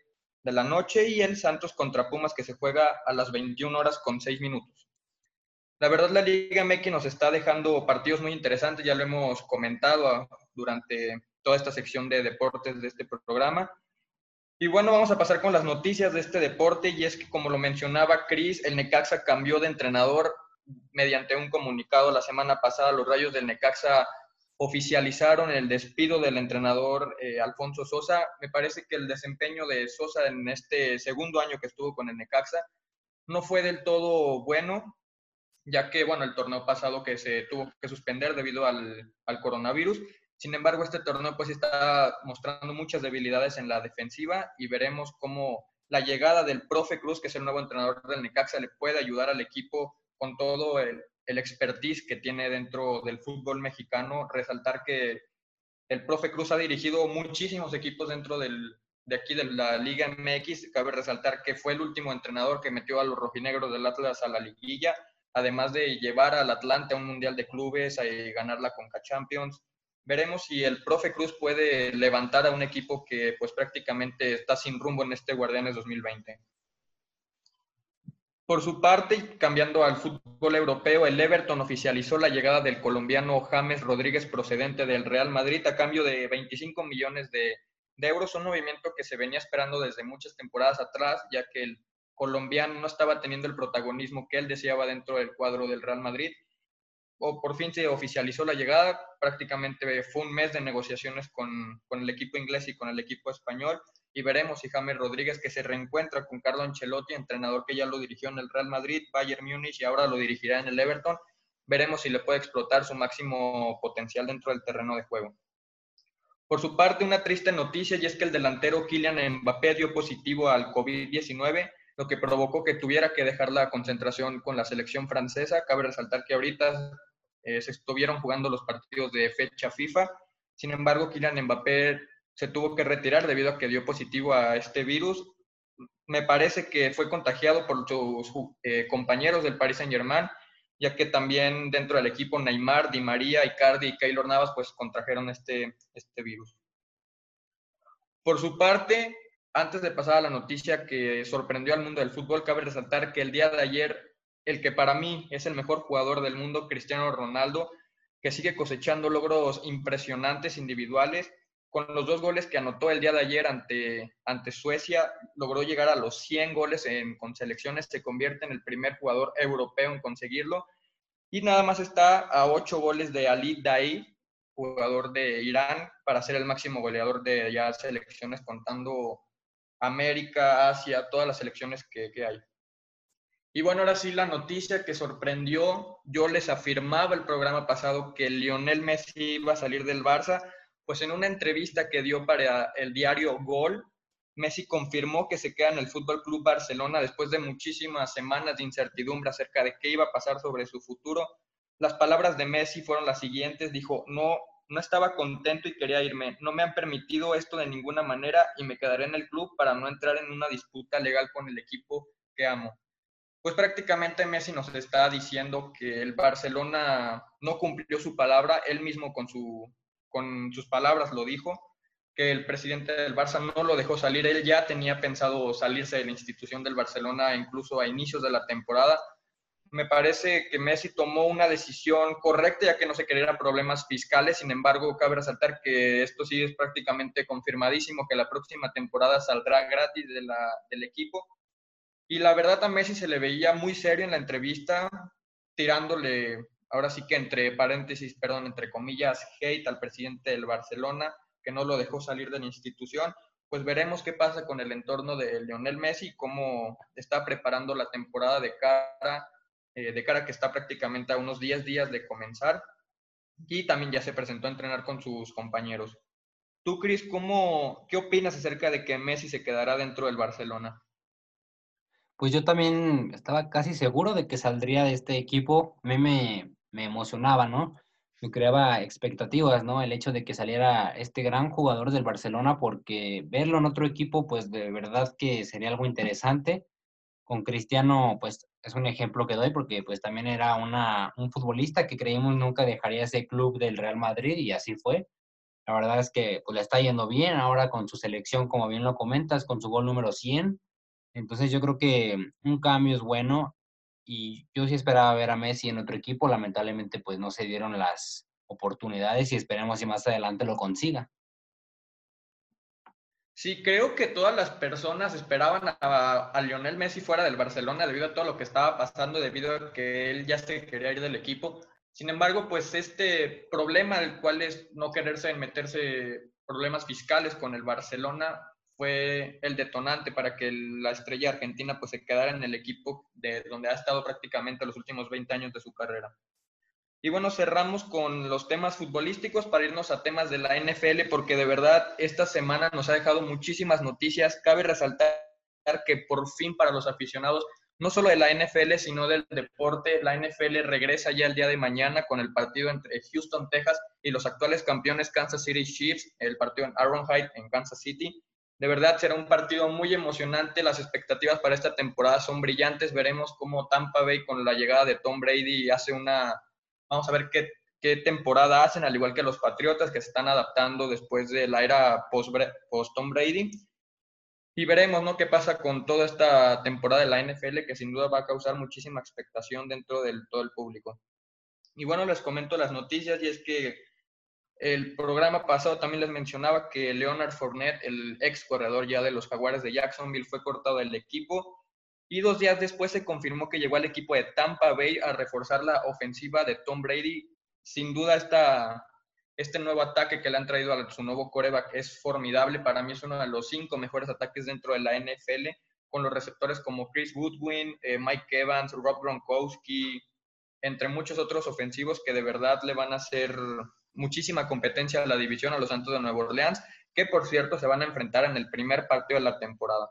de la noche y el Santos contra Pumas que se juega a las 21 horas con 6 minutos. La verdad, la Liga MX nos está dejando partidos muy interesantes, ya lo hemos comentado durante toda esta sección de deportes de este programa. Y bueno, vamos a pasar con las noticias de este deporte y es que como lo mencionaba Cris, el Necaxa cambió de entrenador mediante un comunicado la semana pasada. Los Rayos del Necaxa oficializaron el despido del entrenador eh, Alfonso Sosa. Me parece que el desempeño de Sosa en este segundo año que estuvo con el Necaxa no fue del todo bueno, ya que, bueno, el torneo pasado que se tuvo que suspender debido al, al coronavirus sin embargo, este torneo pues está mostrando muchas debilidades en la defensiva y veremos cómo la llegada del profe Cruz, que es el nuevo entrenador del Necaxa, le puede ayudar al equipo con todo el, el expertise que tiene dentro del fútbol mexicano. Resaltar que el profe Cruz ha dirigido muchísimos equipos dentro del, de aquí de la Liga MX. Cabe resaltar que fue el último entrenador que metió a los rojinegros del Atlas a la liguilla, además de llevar al Atlante a un Mundial de Clubes, a ganar la Conca Champions veremos si el profe Cruz puede levantar a un equipo que pues prácticamente está sin rumbo en este Guardianes 2020. Por su parte, cambiando al fútbol europeo, el Everton oficializó la llegada del colombiano James Rodríguez procedente del Real Madrid a cambio de 25 millones de, de euros, un movimiento que se venía esperando desde muchas temporadas atrás, ya que el colombiano no estaba teniendo el protagonismo que él deseaba dentro del cuadro del Real Madrid o por fin se oficializó la llegada. Prácticamente fue un mes de negociaciones con, con, el equipo inglés y con el equipo español. Y veremos si James Rodríguez, que se reencuentra con Carlo Ancelotti, entrenador que ya lo dirigió en el Real Madrid, Bayern Múnich y ahora lo dirigirá en el Everton, veremos si le puede explotar su máximo potencial dentro del terreno de juego. Por su parte, una triste noticia y es que el delantero Kylian Mbappé dio positivo al COVID-19 lo que provocó que tuviera que dejar la concentración con la selección francesa. Cabe resaltar que ahorita eh, se estuvieron jugando los partidos de fecha FIFA. Sin embargo, Kylian Mbappé se tuvo que retirar debido a que dio positivo a este virus. Me parece que fue contagiado por sus eh, compañeros del Paris Saint-Germain, ya que también dentro del equipo Neymar, Di María, Icardi y Keylor Navas pues contrajeron este, este virus. Por su parte, antes de pasar a la noticia que sorprendió al mundo del fútbol, cabe resaltar que el día de ayer el que para mí es el mejor jugador del mundo, Cristiano Ronaldo, que sigue cosechando logros impresionantes individuales. Con los dos goles que anotó el día de ayer ante, ante Suecia, logró llegar a los 100 goles en, con selecciones, se convierte en el primer jugador europeo en conseguirlo. Y nada más está a 8 goles de Ali Daei, jugador de Irán, para ser el máximo goleador de ya selecciones, contando América, Asia, todas las selecciones que, que hay. Y bueno, ahora sí la noticia que sorprendió, yo les afirmaba el programa pasado que Lionel Messi iba a salir del Barça, pues en una entrevista que dio para el diario Gol, Messi confirmó que se queda en el Fútbol Club Barcelona después de muchísimas semanas de incertidumbre acerca de qué iba a pasar sobre su futuro. Las palabras de Messi fueron las siguientes, dijo, "No no estaba contento y quería irme. No me han permitido esto de ninguna manera y me quedaré en el club para no entrar en una disputa legal con el equipo que amo." Pues prácticamente Messi nos está diciendo que el Barcelona no cumplió su palabra, él mismo con, su, con sus palabras lo dijo, que el presidente del Barça no lo dejó salir, él ya tenía pensado salirse de la institución del Barcelona incluso a inicios de la temporada. Me parece que Messi tomó una decisión correcta ya que no se querían problemas fiscales, sin embargo cabe resaltar que esto sí es prácticamente confirmadísimo, que la próxima temporada saldrá gratis del equipo Y la verdad a Messi se le veía muy serio en la entrevista, tirándole, ahora sí que entre paréntesis, perdón, entre comillas, hate al presidente del Barcelona, que no lo dejó salir de la institución. Pues veremos qué pasa con el entorno de Lionel Messi, cómo está preparando la temporada de cara, eh, de cara que está prácticamente a unos 10 días de comenzar. Y también ya se presentó a entrenar con sus compañeros. Tú, Cris, ¿cómo, ¿qué opinas acerca de que Messi se quedará dentro del Barcelona? Pues yo también estaba casi seguro de que saldría de este equipo. A mí me, me emocionaba, ¿no? Me creaba expectativas, ¿no? El hecho de que saliera este gran jugador del Barcelona, porque verlo en otro equipo, pues de verdad que sería algo interesante. Con Cristiano, pues es un ejemplo que doy, porque pues también era una, un futbolista que creímos nunca dejaría ese club del Real Madrid y así fue. La verdad es que pues le está yendo bien ahora con su selección, como bien lo comentas, con su gol número 100. Entonces yo creo que un cambio es bueno y yo sí esperaba ver a Messi en otro equipo, lamentablemente pues no se dieron las oportunidades y esperemos si más adelante lo consiga. Sí, creo que todas las personas esperaban a, a, Lionel Messi fuera del Barcelona debido a todo lo que estaba pasando, debido a que él ya se quería ir del equipo. Sin embargo, pues este problema, el cual es no quererse meterse problemas fiscales con el Barcelona, fue el detonante para que la estrella argentina pues se quedara en el equipo de donde ha estado prácticamente los últimos 20 años de su carrera. Y bueno, cerramos con los temas futbolísticos para irnos a temas de la NFL, porque de verdad esta semana nos ha dejado muchísimas noticias. Cabe resaltar que por fin para los aficionados no solo de la NFL, sino del deporte. La NFL regresa ya el día de mañana con el partido entre Houston, Texas y los actuales campeones Kansas City Chiefs, el partido en Arrowhead en Kansas City. De verdad será un partido muy emocionante. Las expectativas para esta temporada son brillantes. Veremos cómo Tampa Bay con la llegada de Tom Brady hace una... Vamos a ver qué, qué temporada hacen, al igual que los Patriotas que se están adaptando después de la era post-Tom Brady. Y veremos, ¿no? Qué pasa con toda esta temporada de la NFL, que sin duda va a causar muchísima expectación dentro de todo el público. Y bueno, les comento las noticias y es que el programa pasado también les mencionaba que Leonard Fournette, el ex corredor ya de los Jaguares de Jacksonville, fue cortado del equipo. Y dos días después se confirmó que llegó al equipo de Tampa Bay a reforzar la ofensiva de Tom Brady. Sin duda esta este nuevo ataque que le han traído a su nuevo coreback es formidable. Para mí es uno de los cinco mejores ataques dentro de la NFL, con los receptores como Chris Woodwin, eh, Mike Evans, Rob Gronkowski, entre muchos otros ofensivos que de verdad le van a hacer muchísima competencia a la división a los Santos de Nueva Orleans, que por cierto se van a enfrentar en el primer partido de la temporada.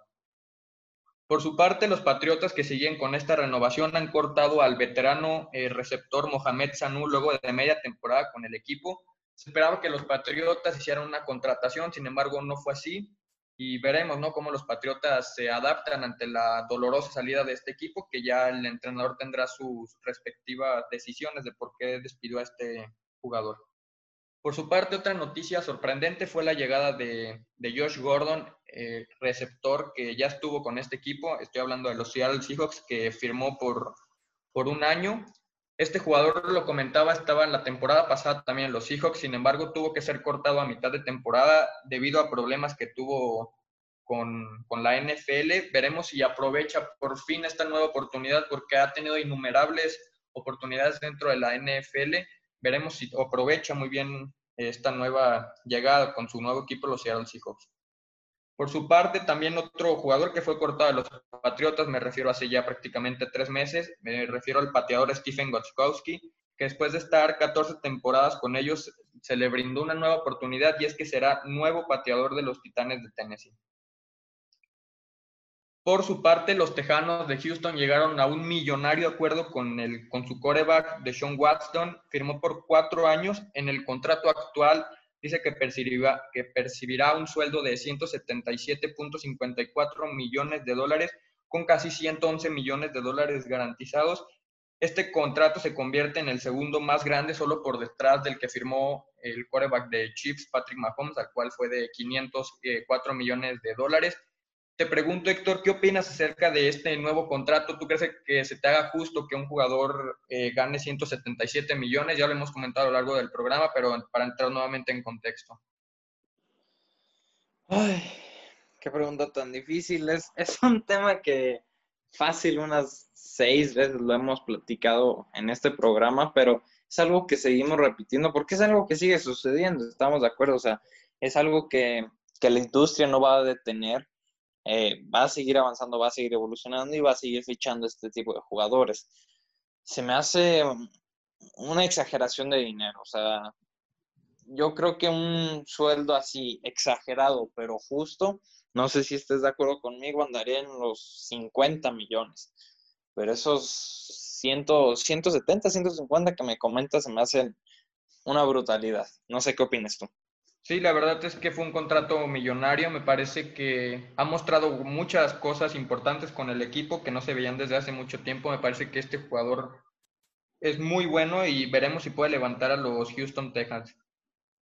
Por su parte, los Patriotas que siguen con esta renovación han cortado al veterano eh, receptor Mohamed Sanu luego de media temporada con el equipo se esperaba que los Patriotas hicieran una contratación, sin embargo no fue así. Y veremos ¿no? cómo los Patriotas se adaptan ante la dolorosa salida de este equipo, que ya el entrenador tendrá sus respectivas decisiones de por qué despidió a este jugador. Por su parte, otra noticia sorprendente fue la llegada de, de Josh Gordon, eh, receptor que ya estuvo con este equipo. Estoy hablando de los Seattle Seahawks, que firmó por, por un año este jugador, lo comentaba, estaba en la temporada pasada también en los Seahawks, sin embargo tuvo que ser cortado a mitad de temporada debido a problemas que tuvo con, con, la NFL. Veremos si aprovecha por fin esta nueva oportunidad porque ha tenido innumerables oportunidades dentro de la NFL. Veremos si aprovecha muy bien esta nueva llegada con su nuevo equipo, los Seattle Seahawks. Por su parte, también otro jugador que fue cortado de los Patriotas, me refiero hace ya prácticamente tres meses, me refiero al pateador Stephen Gostkowski, que después de estar 14 temporadas con ellos, se le brindó una nueva oportunidad y es que será nuevo pateador de los Titanes de Tennessee. Por su parte, los Tejanos de Houston llegaron a un millonario acuerdo con, el, con su coreback de Sean Watson, firmó por cuatro años en el contrato actual dice que percibirá, que percibirá un sueldo de 177.54 millones de dólares con casi 111 millones de dólares garantizados. Este contrato se convierte en el segundo más grande solo por detrás del que firmó el quarterback de Chiefs, Patrick Mahomes, al cual fue de 504 millones de dólares. Te pregunto, Héctor, ¿qué opinas acerca de este nuevo contrato? ¿Tú crees que se te haga justo que un jugador eh, gane 177 millones? Ya lo hemos comentado a lo largo del programa, pero para entrar nuevamente en contexto. Ay, qué pregunta tan difícil. Es, es un tema que fácil unas seis veces lo hemos platicado en este programa, pero es algo que seguimos repitiendo porque es algo que sigue sucediendo, estamos de acuerdo, o sea, es algo que, que la industria no va a detener, eh, va a seguir avanzando, va a seguir evolucionando y va a seguir fichando este tipo de jugadores. Se me hace una exageración de dinero, o sea, yo creo que un sueldo así exagerado, pero justo, no sé si estés de acuerdo conmigo, andaría en los 50 millones. Pero esos 100, 170, 150 que me comentas se me hacen una brutalidad. No sé qué opinas tú. Sí, la verdad es que fue un contrato millonario. Me parece que ha mostrado muchas cosas importantes con el equipo que no se veían desde hace mucho tiempo. Me parece que este jugador es muy bueno y veremos si puede levantar a los Houston Texans.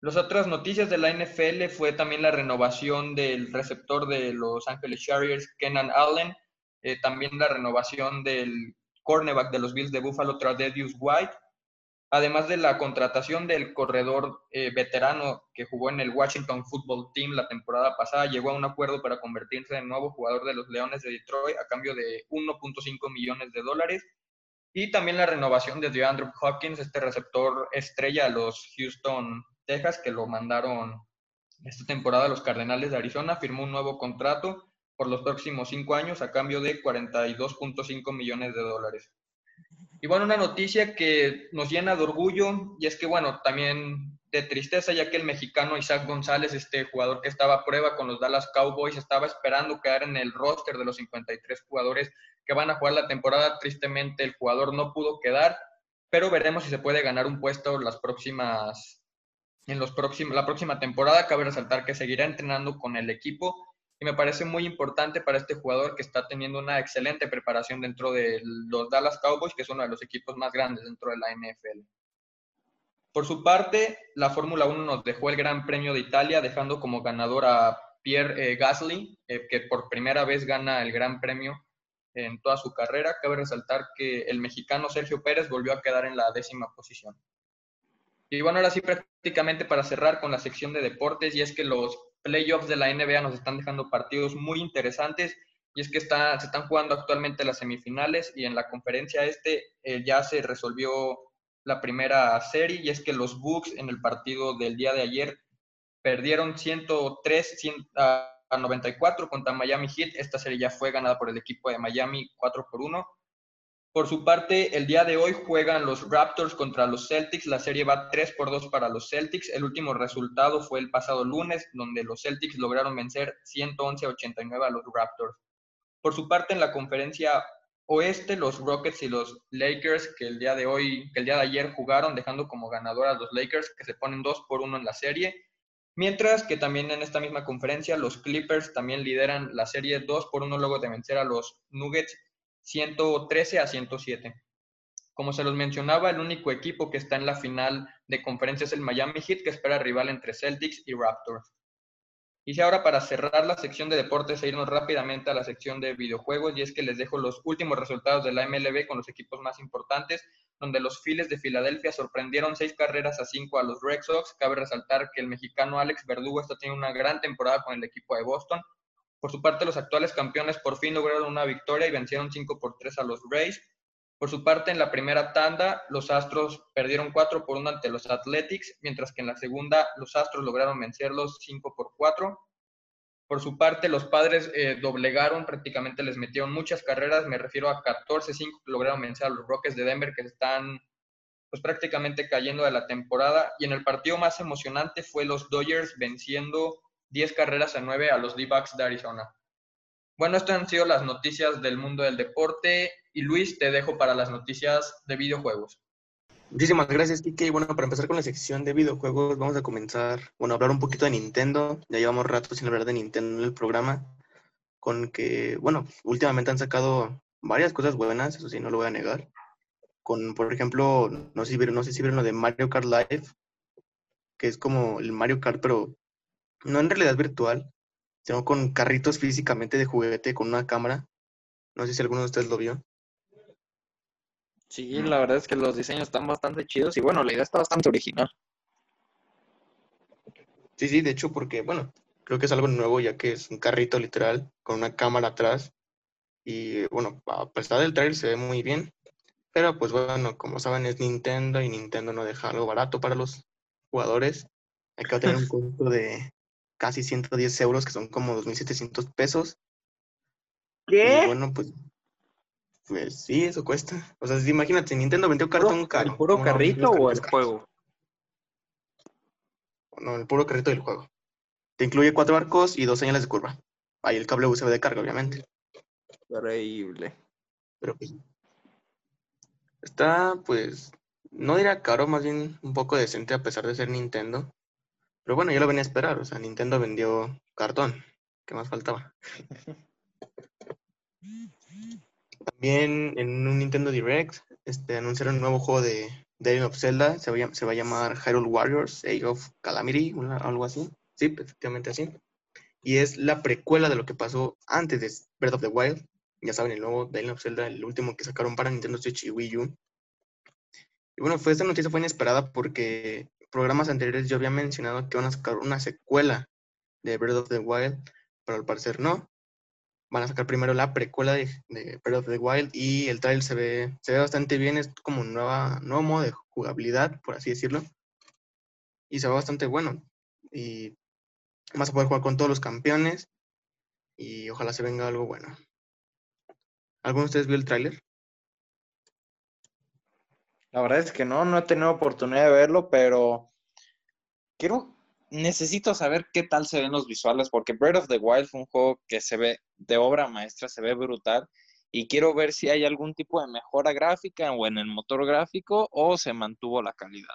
Las otras noticias de la NFL fue también la renovación del receptor de Los Angeles Chargers, Kenan Allen, eh, también la renovación del cornerback de los Bills de Buffalo, Tradedius White, además de la contratación del corredor eh, veterano que jugó en el Washington Football Team la temporada pasada, llegó a un acuerdo para convertirse en nuevo jugador de los Leones de Detroit a cambio de 1.5 millones de dólares. Y también la renovación de DeAndre Hopkins, este receptor estrella a los Houston Texas, que lo mandaron esta temporada a los Cardenales de Arizona, firmó un nuevo contrato por los próximos cinco años a cambio de 42.5 millones de dólares. Y bueno, una noticia que nos llena de orgullo y es que, bueno, también de tristeza, ya que el mexicano Isaac González, este jugador que estaba a prueba con los Dallas Cowboys, estaba esperando quedar en el roster de los 53 jugadores que van a jugar la temporada. Tristemente, el jugador no pudo quedar, pero veremos si se puede ganar un puesto las próximas en los próximos, la próxima temporada. Cabe resaltar que seguirá entrenando con el equipo y me parece muy importante para este jugador que está teniendo una excelente preparación dentro de los Dallas Cowboys, que es uno de los equipos más grandes dentro de la NFL. Por su parte, la Fórmula 1 nos dejó el Gran Premio de Italia, dejando como ganador a Pierre eh, Gasly, eh, que por primera vez gana el Gran Premio en toda su carrera. Cabe resaltar que el mexicano Sergio Pérez volvió a quedar en la décima posición. Y bueno, ahora sí prácticamente para cerrar con la sección de deportes, y es que los playoffs de la NBA nos están dejando partidos muy interesantes, y es que está, se están jugando actualmente las semifinales, y en la conferencia este eh, ya se resolvió la primera serie, y es que los Bucks en el partido del día de ayer perdieron 103 a 94 contra Miami Heat. Esta serie ya fue ganada por el equipo de Miami 4 por 1. Por su parte, el día de hoy juegan los Raptors contra los Celtics. La serie va 3 por 2 para los Celtics. El último resultado fue el pasado lunes, donde los Celtics lograron vencer 111 a 89 a los Raptors. Por su parte, en la conferencia oeste, los Rockets y los Lakers, que el día de hoy, que el día de ayer jugaron, dejando como ganador a los Lakers, que se ponen 2 por 1 en la serie. Mientras que también en esta misma conferencia, los Clippers también lideran la serie 2 por 1 luego de vencer a los Nuggets 113 a 107. Como se los mencionaba, el único equipo que está en la final de conferencia es el Miami Heat, que espera rival entre Celtics y Raptors. Y si ahora para cerrar la sección de deportes e irnos rápidamente a la sección de videojuegos, y es que les dejo los últimos resultados de la MLB con los equipos más importantes, donde los Phillies de Filadelfia sorprendieron seis carreras a cinco a los Red Sox. Cabe resaltar que el mexicano Alex Verdugo está teniendo una gran temporada con el equipo de Boston, por su parte, los actuales campeones por fin lograron una victoria y vencieron 5 por 3 a los Rays. Por su parte, en la primera tanda, los Astros perdieron 4 por 1 ante los Athletics, mientras que en la segunda, los Astros lograron vencerlos 5 por 4. Por su parte, los padres eh, doblegaron, prácticamente les metieron muchas carreras, me refiero a 14-5 que lograron vencer a los Rockets de Denver, que están pues prácticamente cayendo de la temporada. Y en el partido más emocionante fue los Dodgers venciendo 10 carreras a 9 a los D-Backs de Arizona. Bueno, estas han sido las noticias del mundo del deporte y Luis, te dejo para las noticias de videojuegos. Muchísimas gracias, Kike. Y bueno, para empezar con la sección de videojuegos, vamos a comenzar, bueno, a hablar un poquito de Nintendo. Ya llevamos rato sin hablar de Nintendo en el programa, con que, bueno, últimamente han sacado varias cosas buenas, eso sí, no lo voy a negar. Con, por ejemplo, no sé si vieron, no sé si vieron lo de Mario Kart Live, que es como el Mario Kart, pero no en realidad virtual, sino con carritos físicamente de juguete con una cámara. No sé si alguno de ustedes lo vio. Sí, la verdad es que los diseños están bastante chidos y bueno, la idea está bastante original. Sí, sí, de hecho, porque bueno, creo que es algo nuevo ya que es un carrito literal con una cámara atrás Y bueno, a pesar del trailer se ve muy bien. Pero pues bueno, como saben es Nintendo y Nintendo no deja algo barato para los jugadores. Hay que tener un [LAUGHS] costo de casi 110 euros, que son como 2.700 pesos. ¿Qué? Y bueno, pues, pues sí, eso cuesta. O sea, si imagínate, Nintendo vendió cartón caro. ¿El puro ¿cómo no vender carrito o el juego? No, el puro carrito del juego. Te incluye cuatro arcos y dos señales de curva. Ahí el cable USB de carga, obviamente. Increíble. Pero pues. Está, pues. No diría caro, más bien un poco decente a pesar de ser Nintendo. Pero bueno, yo lo venía a esperar. O sea, Nintendo vendió cartón. ¿Qué más faltaba? También en un Nintendo Direct este, anunciaron un nuevo juego de The Legend of Zelda. Se va a llamar Hyrule Warriors, Age of Calamity, una- algo así. Sí, efectivamente así. Y es la precuela de lo que pasó antes de Breath of the Wild. Ya saben, el nuevo The Legend of Zelda, el último que sacaron para Nintendo Switch y Wii U. Y bueno, fue, esta noticia fue inesperada porque programas anteriores yo había mencionado que van a sacar una secuela de Breath of the Wild, pero al parecer no. Van a sacar primero la precuela de, de Breath of the Wild y el trailer se ve, se ve bastante bien, es como un nuevo modo de jugabilidad, por así decirlo. Y se ve bastante bueno. Y vas a poder jugar con todos los campeones y ojalá se venga algo bueno. ¿Alguno de ustedes vio el tráiler? La verdad es que no, no he tenido oportunidad de verlo, pero quiero, necesito saber qué tal se ven los visuales, porque Breath of the Wild fue un juego que se ve de obra maestra, se ve brutal, y quiero ver si hay algún tipo de mejora gráfica o en el motor gráfico o se mantuvo la calidad.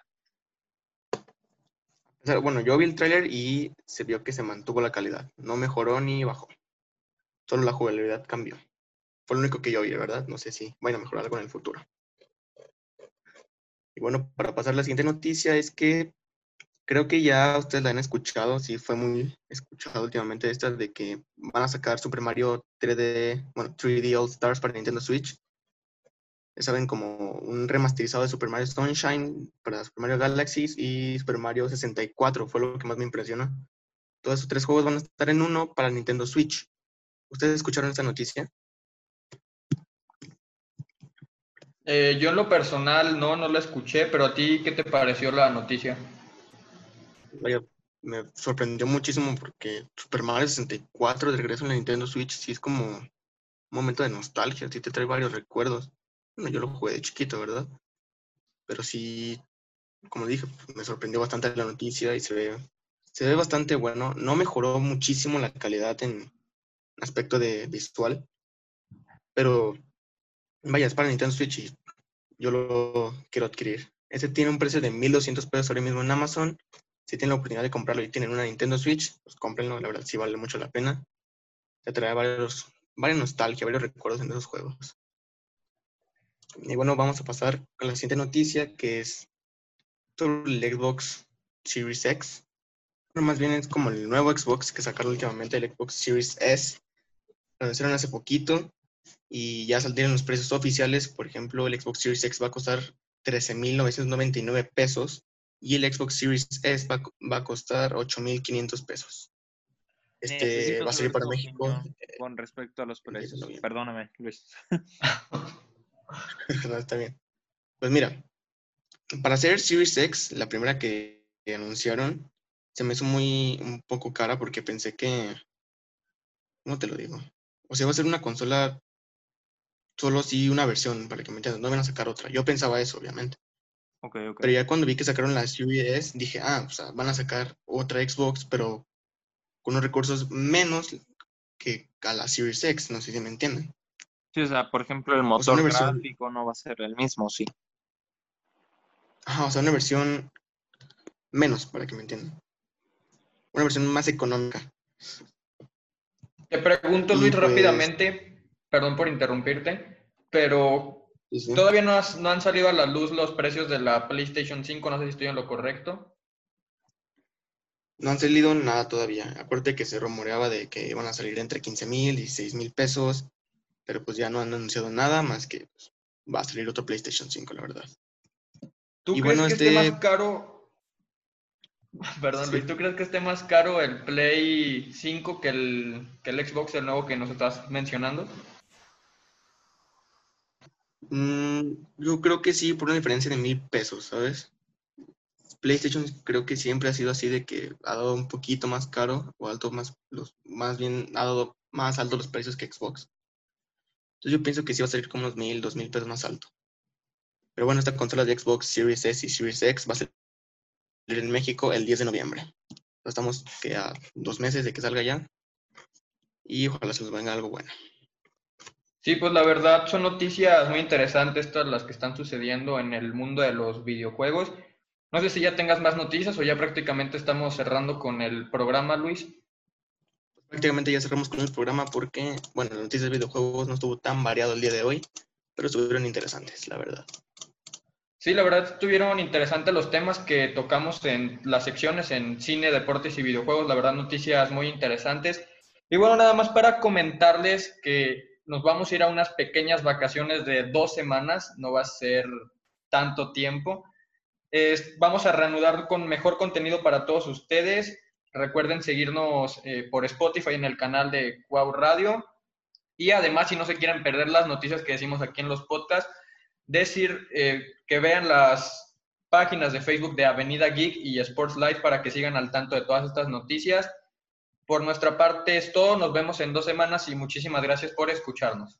Bueno, yo vi el tráiler y se vio que se mantuvo la calidad. No mejoró ni bajó. Solo la jugabilidad cambió. Fue lo único que yo vi, ¿verdad? No sé si vayan a mejorar algo en el futuro. Bueno, para pasar a la siguiente noticia es que creo que ya ustedes la han escuchado, sí fue muy escuchado últimamente esta de que van a sacar Super Mario 3D, bueno, 3D All Stars para Nintendo Switch. Ya saben, como un remasterizado de Super Mario Sunshine para Super Mario Galaxies y Super Mario 64, fue lo que más me impresiona. Todos esos tres juegos van a estar en uno para Nintendo Switch. ¿Ustedes escucharon esta noticia? Eh, yo en lo personal no, no la escuché, pero a ti, ¿qué te pareció la noticia? Me sorprendió muchísimo porque Super Mario 64 de regreso en la Nintendo Switch sí es como un momento de nostalgia, sí te trae varios recuerdos. Bueno, yo lo jugué de chiquito, ¿verdad? Pero sí, como dije, pues, me sorprendió bastante la noticia y se ve, se ve bastante bueno. No mejoró muchísimo la calidad en aspecto de visual, pero vaya, es para Nintendo Switch y yo lo quiero adquirir. Este tiene un precio de 1200 pesos ahora mismo en Amazon. Si tienen la oportunidad de comprarlo y tienen una Nintendo Switch, pues cómprenlo, la verdad sí vale mucho la pena. Te trae varios, varias nostalgia, varios recuerdos en esos juegos. Y bueno, vamos a pasar con la siguiente noticia, que es sobre el Xbox Series X. Bueno, más bien es como el nuevo Xbox que sacaron últimamente, el Xbox Series S. Lo anunciaron hace poquito y ya saldrían los precios oficiales. Por ejemplo, el Xbox Series X va a costar 13.999 pesos y el Xbox Series S va, va a costar 8.500 pesos. Este Necesito va a salir saber para México. con respecto a los el 10 de precios. Perdóname, Luis. [LAUGHS] No, está bien. Pues mira, para hacer Series X, la primera que, que anunciaron, se me hizo muy un poco cara porque pensé que, ¿cómo te lo digo? O sea, va a ser una consola solo así una versión, para que me entiendas, no van a sacar otra. Yo pensaba eso, obviamente. Ok, ok. Pero ya cuando vi que sacaron la Series S, dije, ah, o sea, van a sacar otra Xbox, pero con unos recursos menos que a la Series X, no sé si me entienden. Sí, o sea, por ejemplo, el motor versión- gráfico no va a ser el mismo, sí. Ajá, o sea, una versión menos, para que me entiendan. Una versión más económica. Te pregunto, Y Luis, pues- rápidamente, perdón por interrumpirte, pero Sí, sí. todavía no, has- no han salido a la luz los precios de la PlayStation 5, no sé si estoy en lo correcto. No han salido nada todavía. Acuérdate que se rumoreaba de que iban a salir entre 15 mil y 16 mil pesos, pero pues ya no han anunciado nada más que pues, va a salir otro PlayStation 5, la verdad. ¿Tú Y crees bueno, que este- esté más caro? [LAUGHS] Perdón, Sí. Luis, ¿tú crees que esté más caro el Play 5 que el, que el Xbox, el nuevo que nos estás mencionando? Mm, yo creo que sí, por una diferencia de mil pesos, ¿sabes? PlayStation creo que siempre ha sido así de que ha dado un poquito más caro o alto más más bien ha dado más alto los precios que Xbox. Entonces yo pienso que sí va a salir como unos mil, dos mil pesos más alto. Pero bueno, esta consola de Xbox Series S y Series X va a salir en México el 10 de noviembre. Estamos que a dos meses de que salga ya. Y ojalá se nos venga algo bueno. Sí, pues la verdad son noticias muy interesantes todas las que están sucediendo en el mundo de los videojuegos. No sé si ya tengas más noticias o ya prácticamente estamos cerrando con el programa, Luis. Prácticamente ya cerramos con el programa porque, bueno, las noticias de videojuegos no estuvo tan variado el día de hoy, pero estuvieron interesantes, la verdad. Sí, la verdad estuvieron interesantes los temas que tocamos en las secciones en cine, deportes y videojuegos, la verdad noticias muy interesantes. Y bueno, nada más para comentarles que nos vamos a ir a unas pequeñas vacaciones de dos semanas, no va a ser tanto tiempo. vamos a reanudar con mejor contenido para todos ustedes. Recuerden seguirnos eh, por Spotify en el canal de Cuau Radio. Y además, si no se quieren perder las noticias que decimos aquí en los podcasts, decir eh, que vean las páginas de Facebook de Avenida Geek y Sports Light para que sigan al tanto de todas estas noticias. Por nuestra parte es todo, nos vemos en dos semanas y muchísimas gracias por escucharnos.